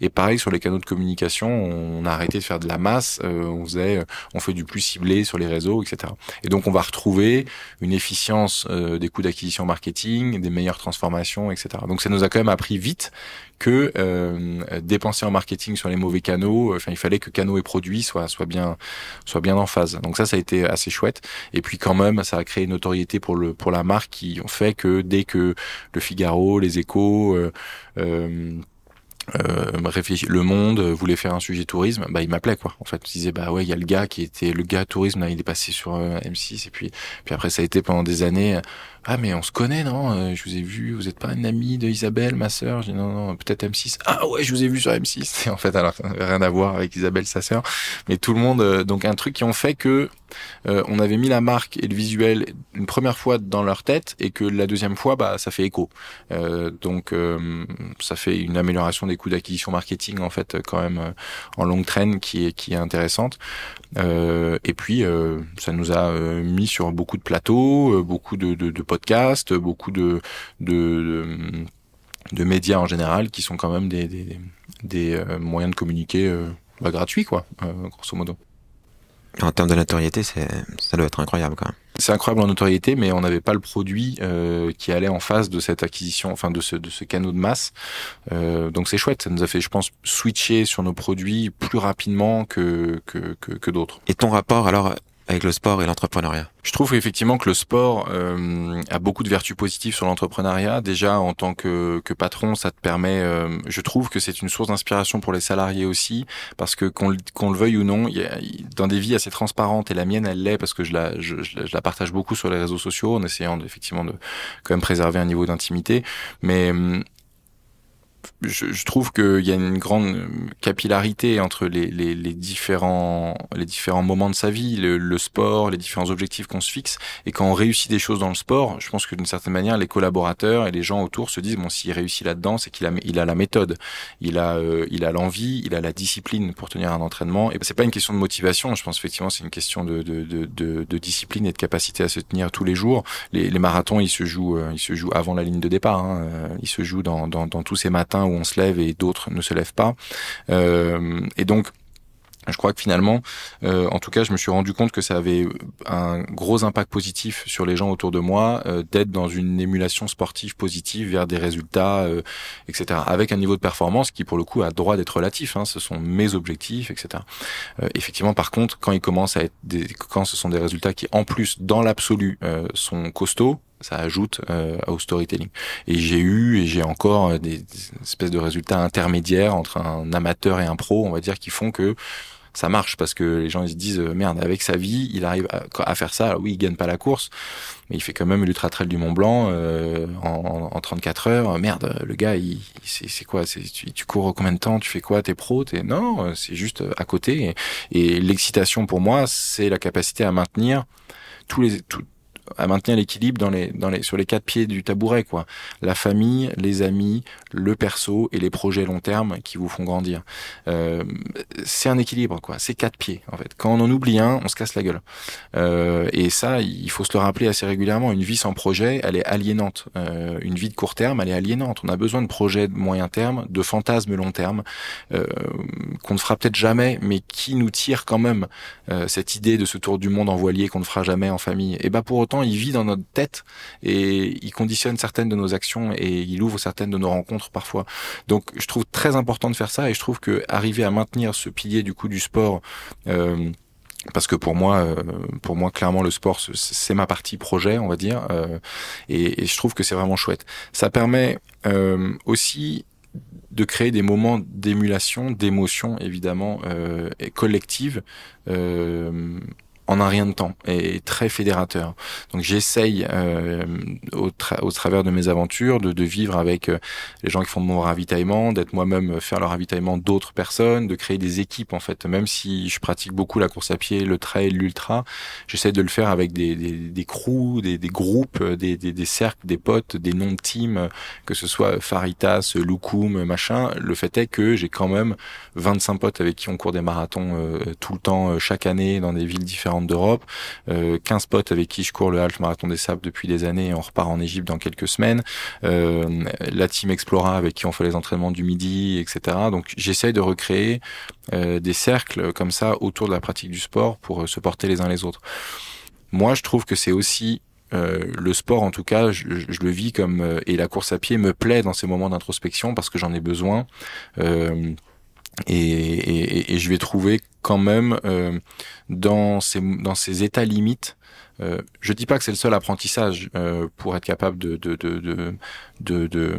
Et pareil sur les canaux de communication, on a arrêté de faire de la masse, euh, on faisait, on fait du plus ciblé sur les réseaux, etc. Et donc on va retrouver une efficience des coûts d'acquisition marketing, des meilleures transformations, etc. Donc ça nous a quand même appris vite que euh, dépenser en marketing sur les mauvais canaux. Enfin, il fallait que canaux et produits soient bien soient bien en phase. Donc ça, ça a été assez chouette. Et puis quand même, ça a créé une notoriété pour le pour la marque qui ont fait que dès que le Figaro, les Échos euh, euh, euh, le Monde voulait faire un sujet tourisme, bah il m'appelait quoi. En fait, il disait bah ouais, il y a le gars qui était le gars tourisme là, il est passé sur euh, M6 et puis puis après ça a été pendant des années ah mais on se connaît non? Euh, Je vous ai vu, vous êtes pas un ami de Isabelle, ma sœur? J'ai non non, peut-être M6. Ah ouais, je vous ai vu sur M6. Et en fait, alors rien à voir avec Isabelle, sa sœur, mais tout le monde. Euh, donc un truc qui ont fait que euh, on avait mis la marque et le visuel une première fois dans leur tête et que la deuxième fois, bah ça fait écho. donc ça fait une amélioration des coûts d'acquisition marketing en fait quand même en longue traîne qui est qui est intéressante. et puis ça nous a mis sur beaucoup de plateaux, beaucoup de, de, de podcasts, beaucoup de, de, de, médias en général qui sont quand même des, des, des euh, moyens de communiquer euh, bah, gratuits, quoi, euh, grosso modo. En termes de notoriété, ça doit être incroyable quand même. C'est incroyable en notoriété, mais on n'avait pas le produit euh, qui allait en face de cette acquisition, enfin de ce, de ce canot de masse. Euh, donc c'est chouette, ça nous a fait, je pense, switcher sur nos produits plus rapidement que, que, que, que d'autres. Et ton rapport alors avec le sport et l'entrepreneuriat Je trouve effectivement que le sport euh, a beaucoup de vertus positives sur l'entrepreneuriat. Déjà, en tant que, que patron, ça te permet, euh, je trouve que c'est une source d'inspiration pour les salariés aussi, parce que qu'on le veuille ou non, y a, dans des vies assez transparentes, et la mienne, elle l'est, parce que je la, je, je, la partage beaucoup sur les réseaux sociaux, en essayant de, effectivement de quand même préserver un niveau d'intimité. Mais je, je, trouve qu'il y a une grande capillarité entre les, les, les, différents, les différents moments de sa vie, le, le sport, les différents objectifs qu'on se fixe. Et quand on réussit des choses dans le sport, je pense que d'une certaine manière, les collaborateurs et les gens autour se disent bon, s'il réussit là-dedans, c'est qu'il a, il a la méthode, il a, euh, il a l'envie, il a la discipline pour tenir un entraînement. Et c'est pas une question de motivation. Je pense effectivement c'est une question de, de, de, de, discipline et de capacité à se tenir tous les jours. Les, les marathons, ils se jouent, euh, ils se jouent avant la ligne de départ. Hein. Ils se jouent dans, dans, dans tous ces matins où on se lève et d'autres ne se lèvent pas. Euh, et donc, je crois que finalement, euh, en tout cas, je me suis rendu compte que ça avait un gros impact positif sur les gens autour de moi, euh, d'être dans une émulation sportive positive vers des résultats, etc. Avec un niveau de performance qui, pour le coup, a droit d'être relatif. Hein, ce sont mes objectifs, etc. Effectivement, par contre, quand ils commencent à être, quand ce sont des résultats qui, en plus, dans l'absolu, sont costauds, ça ajoute euh, au storytelling. Et j'ai eu et j'ai encore euh, des, espèces de résultats intermédiaires entre un amateur et un pro, on va dire, qui font que ça marche. Parce que les gens ils se disent euh, merde avec sa vie il arrive à, faire ça. Oui il gagne pas la course mais il fait quand même l'ultra trail du Mont Blanc euh, en, en, 34 heures. Merde le gars il, c'est quoi? Tu, tu, cours combien de temps? Tu fais quoi? T'es pro? T'es non c'est juste à côté. Et, et l'excitation pour moi c'est la capacité à maintenir tous les tout, à maintenir l'équilibre dans les, dans les, sur les quatre pieds du tabouret, quoi. La famille, les amis, le perso et les projets long terme qui vous font grandir. Euh, c'est un équilibre, quoi. C'est quatre pieds, en fait. Quand on en oublie un, on se casse la gueule. Euh, et ça, il faut se le rappeler assez régulièrement. Une vie sans projet, elle est aliénante. Euh, une vie de court terme, elle est aliénante. On a besoin de projets de moyen terme, de fantasmes long terme, qu'on ne fera peut-être jamais, mais qui nous tire quand même cette idée de ce tour du monde en voilier qu'on ne fera jamais en famille. Et bah pour autant, il vit dans notre tête et il conditionne certaines de nos actions et il ouvre certaines de nos rencontres parfois. Donc je trouve très important de faire ça et je trouve que arriver à maintenir ce pilier du coup du sport euh, parce que pour moi, euh, pour moi, clairement, le sport, c'est ma partie projet, on va dire, euh, et, je trouve que c'est vraiment chouette. Ça permet aussi de créer des moments d'émulation, d'émotion, évidemment, collective, en un rien de temps et très fédérateur. Donc j'essaye euh, au, travers de mes aventures de, de vivre avec euh, les gens qui font mon ravitaillement, d'être moi-même euh, faire le ravitaillement d'autres personnes, de créer des équipes en fait. Même si je pratique beaucoup la course à pied, le trail, l'ultra, j'essaie de le faire avec des, des, des crews, des, des groupes, euh, des, des, cercles, des potes, des noms de team, que ce soit Faritas, Loukoum, machin. Le fait est que j'ai quand même 25 potes avec qui on court des marathons euh, tout le temps, chaque année, dans des villes différentes d'Europe, euh, 15 potes avec qui je cours le half marathon des sables depuis des années et on repart en Égypte dans quelques semaines, euh, la team Explora avec qui on fait les entraînements du midi, etc. Donc j'essaye de recréer euh, des cercles comme ça autour de la pratique du sport pour se porter les uns les autres. Moi, je trouve que c'est aussi euh, le sport, en tout cas, je, le vis comme euh, et la course à pied me plaît dans ces moments d'introspection parce que j'en ai besoin. Euh, et, et, et, je vais trouver quand même euh, dans ces dans ces états limites. Euh, je dis pas que c'est le seul apprentissage euh, pour être capable de de, de de, de,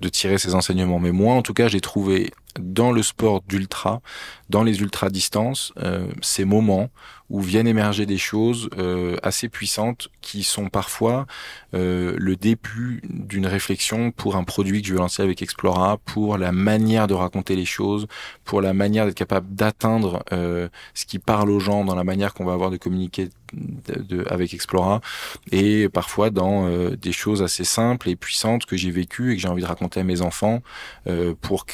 de, tirer ces enseignements, mais moi, en tout cas, j'ai trouvé dans le sport d'ultra, dans les ultra distances, euh, ces moments où viennent émerger des choses euh, assez puissantes qui sont parfois euh, le début d'une réflexion pour un produit que je vais lancer avec Explora, pour la manière de raconter les choses, pour la manière d'être capable d'atteindre euh, ce qui parle aux gens dans la manière qu'on va avoir de communiquer de, de, avec Explora, et parfois dans euh, des choses assez simples et puissantes que j'ai vécues et que j'ai envie de raconter à mes enfants euh, pour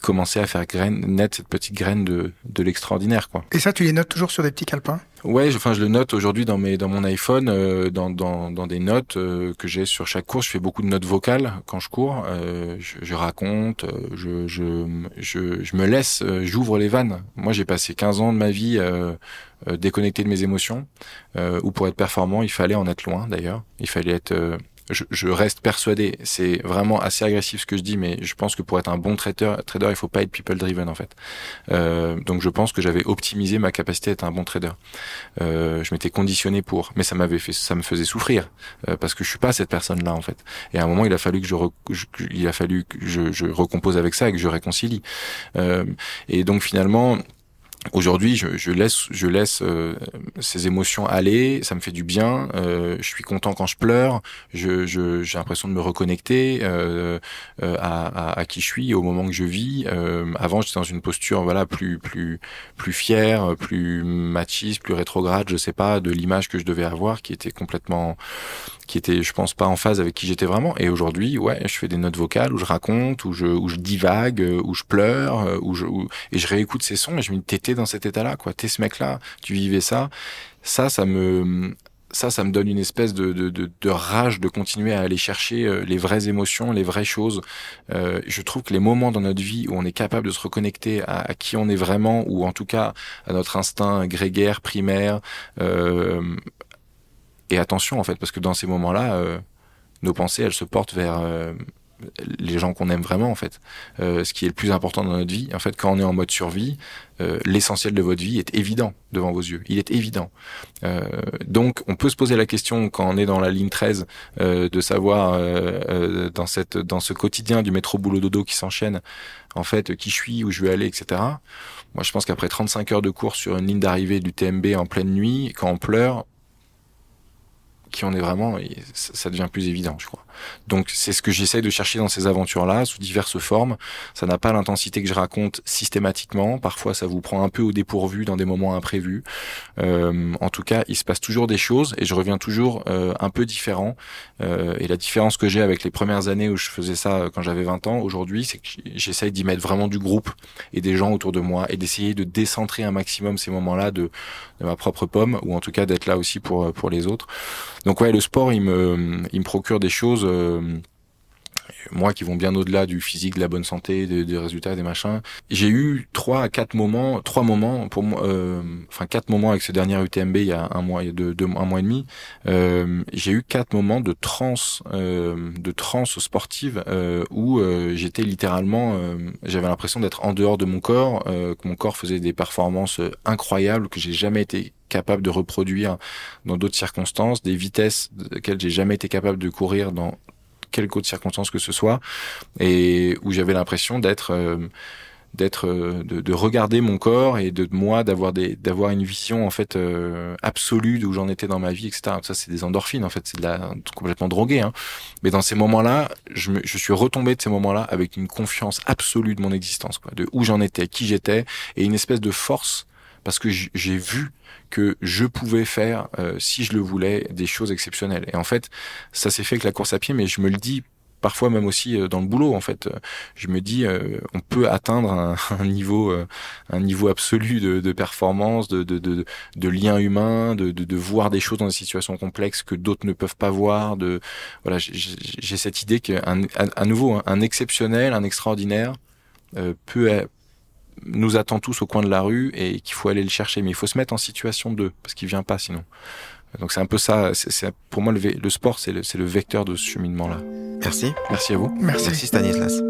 commencer à faire graine, naître cette petite graine de, de l'extraordinaire quoi. Et ça tu les notes toujours sur des petits calepins? Ouais, enfin je le note aujourd'hui dans mes dans mon iPhone, euh, dans, dans, dans des notes euh, que j'ai sur chaque course. Je fais beaucoup de notes vocales quand je cours. Euh, je, je, raconte, je, je, je, je me laisse, j'ouvre les vannes. Moi, j'ai passé 15 ans de ma vie déconnecté de mes émotions. ou pour être performant, il fallait en être loin. D'ailleurs, il fallait être je, je, reste persuadé, c'est vraiment assez agressif ce que je dis, mais je pense que pour être un bon trader, trader il faut pas être people driven en fait. Euh, donc je pense que j'avais optimisé ma capacité à être un bon trader. Euh, je m'étais conditionné pour, mais ça m'avait fait, ça me faisait souffrir euh, parce que je suis pas cette personne-là en fait. Et à un moment, il a fallu que je, il a fallu que je, je, recompose avec ça et que je réconcilie. Euh, et donc finalement, Aujourd'hui, je, je, laisse, je laisse euh, ces émotions aller. Ça me fait du bien. Euh, je suis content quand je pleure. Je, je, j'ai l'impression de me reconnecter euh, euh à, à, à, qui je suis au moment que je vis. Euh, avant, j'étais dans une posture, voilà, plus, plus, plus fière, plus machiste, plus rétrograde, je sais pas, de l'image que je devais avoir, qui était complètement, qui était, je pense, pas en phase avec qui j'étais vraiment. Et aujourd'hui, ouais, je fais des notes vocales où je raconte, où je, où je divague, où je pleure, où je, où, et je réécoute ces sons et je me dis, dans cet état-là, quoi. T'es ce mec-là, tu vivais ça. Ça, ça me, ça, ça me donne une espèce de, de, de, de rage de continuer à aller chercher euh, les vraies émotions, les vraies choses. Euh, je trouve que les moments dans notre vie où on est capable de se reconnecter à, à qui on est vraiment, ou en tout cas à notre instinct grégaire, primaire, euh, et attention en fait, parce que dans ces moments-là, euh, nos pensées, elles se portent vers euh, les gens qu'on aime vraiment en fait. Euh, ce qui est le plus important dans notre vie. En fait, quand on est en mode survie, euh, l'essentiel de votre vie est évident devant vos yeux. Il est évident. Euh, donc, on peut se poser la question quand on est dans la ligne 13 euh, de savoir dans cette dans ce quotidien du métro boulot dodo qui s'enchaîne, en fait, qui je suis, où je vais aller, etc. Moi, je pense qu'après 35 heures de course sur une ligne d'arrivée du TMB en pleine nuit, quand on pleure, qui on est vraiment, ça devient plus évident, je crois. Donc c'est ce que j'essaye de chercher dans ces aventures-là, sous diverses formes. Ça n'a pas l'intensité que je raconte systématiquement. Parfois, ça vous prend un peu au dépourvu dans des moments imprévus. Euh, en tout cas, il se passe toujours des choses et je reviens toujours euh, un peu différent. Euh, et la différence que j'ai avec les premières années où je faisais ça quand j'avais 20 ans, aujourd'hui, c'est que j'essaye d'y mettre vraiment du groupe et des gens autour de moi et d'essayer de décentrer un maximum ces moments-là de, de ma propre pomme ou en tout cas d'être là aussi pour pour les autres. Donc ouais, le sport, il me il me procure des choses euh, moi qui vont bien au-delà du physique, de la bonne santé, des, résultats, des machins. J'ai eu trois à quatre moments, trois moments pour moi, euh, enfin quatre moments avec ce dernier UTMB il y a un mois, il y a deux, un mois et demi. Euh, j'ai eu quatre moments de transe, de transe sportive où j'étais littéralement, j'avais l'impression d'être en dehors de mon corps, que mon corps faisait des performances incroyables que j'ai jamais été capable de reproduire dans d'autres circonstances, des vitesses auxquelles j'ai jamais été capable de courir dans quelque autre circonstance que ce soit, et où j'avais l'impression d'être euh, d'être euh, de, regarder mon corps et de moi d'avoir d'avoir une vision en fait euh, absolue d'où j'en étais dans ma vie etc ça c'est des endorphines en fait c'est de la complètement drogué hein. mais dans ces moments là je me, je suis retombé de ces moments là avec une confiance absolue de mon existence de où j'en étais qui j'étais et une espèce de force parce que j'ai vu que je pouvais faire, euh, si je le voulais, des choses exceptionnelles. Et en fait, ça s'est fait avec la course à pied, mais je me le dis parfois même aussi euh, dans le boulot en fait je me dis euh, on peut atteindre un, niveau un niveau absolu de, performance de, de, de, de lien humain de, de, voir des choses dans des situations complexes que d'autres ne peuvent pas voir de voilà j'ai cette idée qu'un à, nouveau un, exceptionnel un extraordinaire peut nous attend tous au coin de la rue et qu'il faut aller le chercher. Mais il faut se mettre en situation de, parce qu'il vient pas sinon. Donc c'est un peu ça. C'est pour moi le, le sport, c'est le, le, vecteur de ce cheminement-là. Merci. Merci à vous. Merci. Merci Stanislas.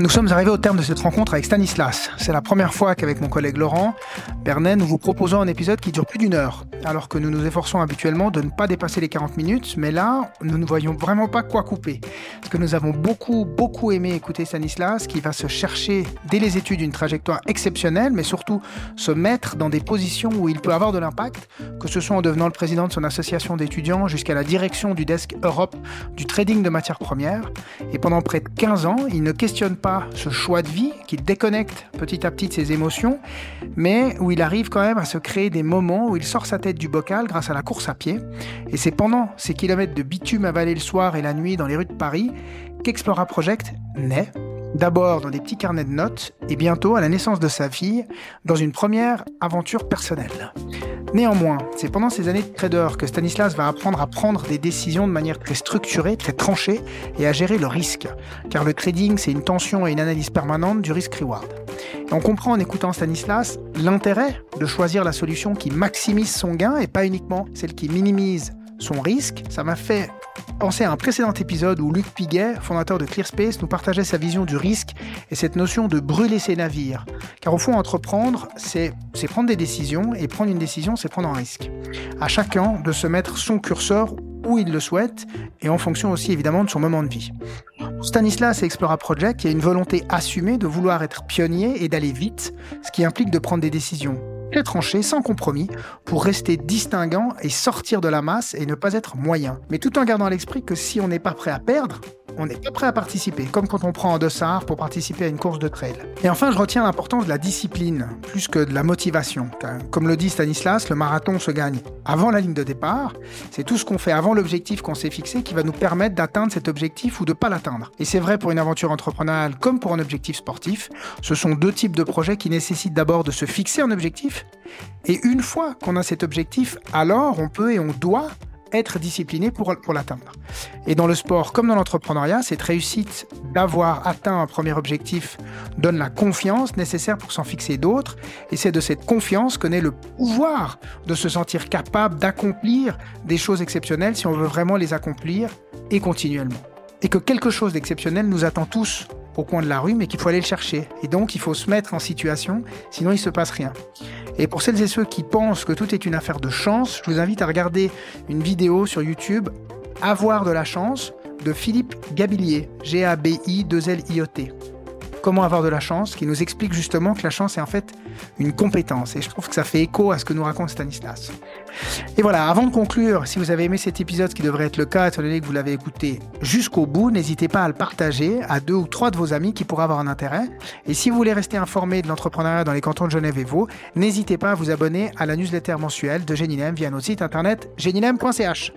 Nous sommes arrivés au terme de cette rencontre avec Stanislas. C'est la première fois qu'avec mon collègue Laurent Bernet, nous vous proposons un épisode qui dure plus d'une heure, alors que nous nous efforçons habituellement de ne pas dépasser les 40 minutes, mais là, nous ne voyons vraiment pas quoi couper. Parce que nous avons beaucoup, beaucoup aimé écouter Stanislas, qui va se chercher dès les études une trajectoire exceptionnelle, mais surtout se mettre dans des positions où il peut avoir de l'impact, que ce soit en devenant le président de son association d'étudiants jusqu'à la direction du desk Europe du trading de matières premières. Et pendant près de 15 ans, il ne questionne pas ce choix de vie, qu'il déconnecte petit à petit de ses émotions, mais où il arrive quand même à se créer des moments où il sort sa tête du bocal grâce à la course à pied. Et c'est pendant ces kilomètres de bitume avalés le soir et la nuit dans les rues de Paris qu'Explora Project naît D'abord dans des petits carnets de notes et bientôt à la naissance de sa fille dans une première aventure personnelle. Néanmoins, c'est pendant ces années de trader que Stanislas va apprendre à prendre des décisions de manière très structurée, très tranchée et à gérer le risque. Car le trading, c'est une tension et une analyse permanente du risk-reward. on comprend en écoutant Stanislas l'intérêt de choisir la solution qui maximise son gain et pas uniquement celle qui minimise son risque. Ça m'a fait penser à un précédent épisode où Luc Piguet, fondateur de ClearSpace, nous partageait sa vision du risque et cette notion de brûler ses navires. Car au fond, entreprendre, c'est prendre des décisions et prendre une décision, c'est prendre un risque. À chacun de se mettre son curseur où il le souhaite et en fonction aussi évidemment de son moment de vie. Stanislas et Explora Project, il y a une volonté assumée de vouloir être pionnier et d'aller vite, ce qui implique de prendre des décisions très tranché, sans compromis, pour rester distinguant et sortir de la masse et ne pas être moyen. Mais tout en gardant à l'esprit que si on n'est pas prêt à perdre, on n'est pas prêt à participer, comme quand on prend un dossard pour participer à une course de trail. Et enfin, je retiens l'importance de la discipline, plus que de la motivation. Comme le dit Stanislas, le marathon se gagne avant la ligne de départ. C'est tout ce qu'on fait avant l'objectif qu'on s'est fixé qui va nous permettre d'atteindre cet objectif ou de ne pas l'atteindre. Et c'est vrai pour une aventure entrepreneuriale comme pour un objectif sportif. Ce sont deux types de projets qui nécessitent d'abord de se fixer un objectif. Et une fois qu'on a cet objectif, alors on peut et on doit être discipliné pour, pour l'atteindre. Et dans le sport comme dans l'entrepreneuriat, cette réussite d'avoir atteint un premier objectif donne la confiance nécessaire pour s'en fixer d'autres. Et c'est de cette confiance que naît le pouvoir de se sentir capable d'accomplir des choses exceptionnelles si on veut vraiment les accomplir et continuellement. Et que quelque chose d'exceptionnel nous attend tous au coin de la rue, mais qu'il faut aller le chercher. Et donc, il faut se mettre en situation, sinon il se passe rien. Et pour celles et ceux qui pensent que tout est une affaire de chance, je vous invite à regarder une vidéo sur YouTube, Avoir de la chance, de Philippe Gabillier, G-A-B-I-2-L-I-O-T. Comment avoir de la chance, qui nous explique justement que la chance est en fait une compétence. Et je trouve que ça fait écho à ce que nous raconte Stanislas. Et voilà, avant de conclure, si vous avez aimé cet épisode, qui devrait être le cas, étant donné que vous l'avez écouté jusqu'au bout, n'hésitez pas à le partager à deux ou trois de vos amis qui pourraient avoir un intérêt. Et si vous voulez rester informé de l'entrepreneuriat dans les cantons de Genève et Vaud, n'hésitez pas à vous abonner à la newsletter mensuelle de Genilem via notre site internet genilem.ch.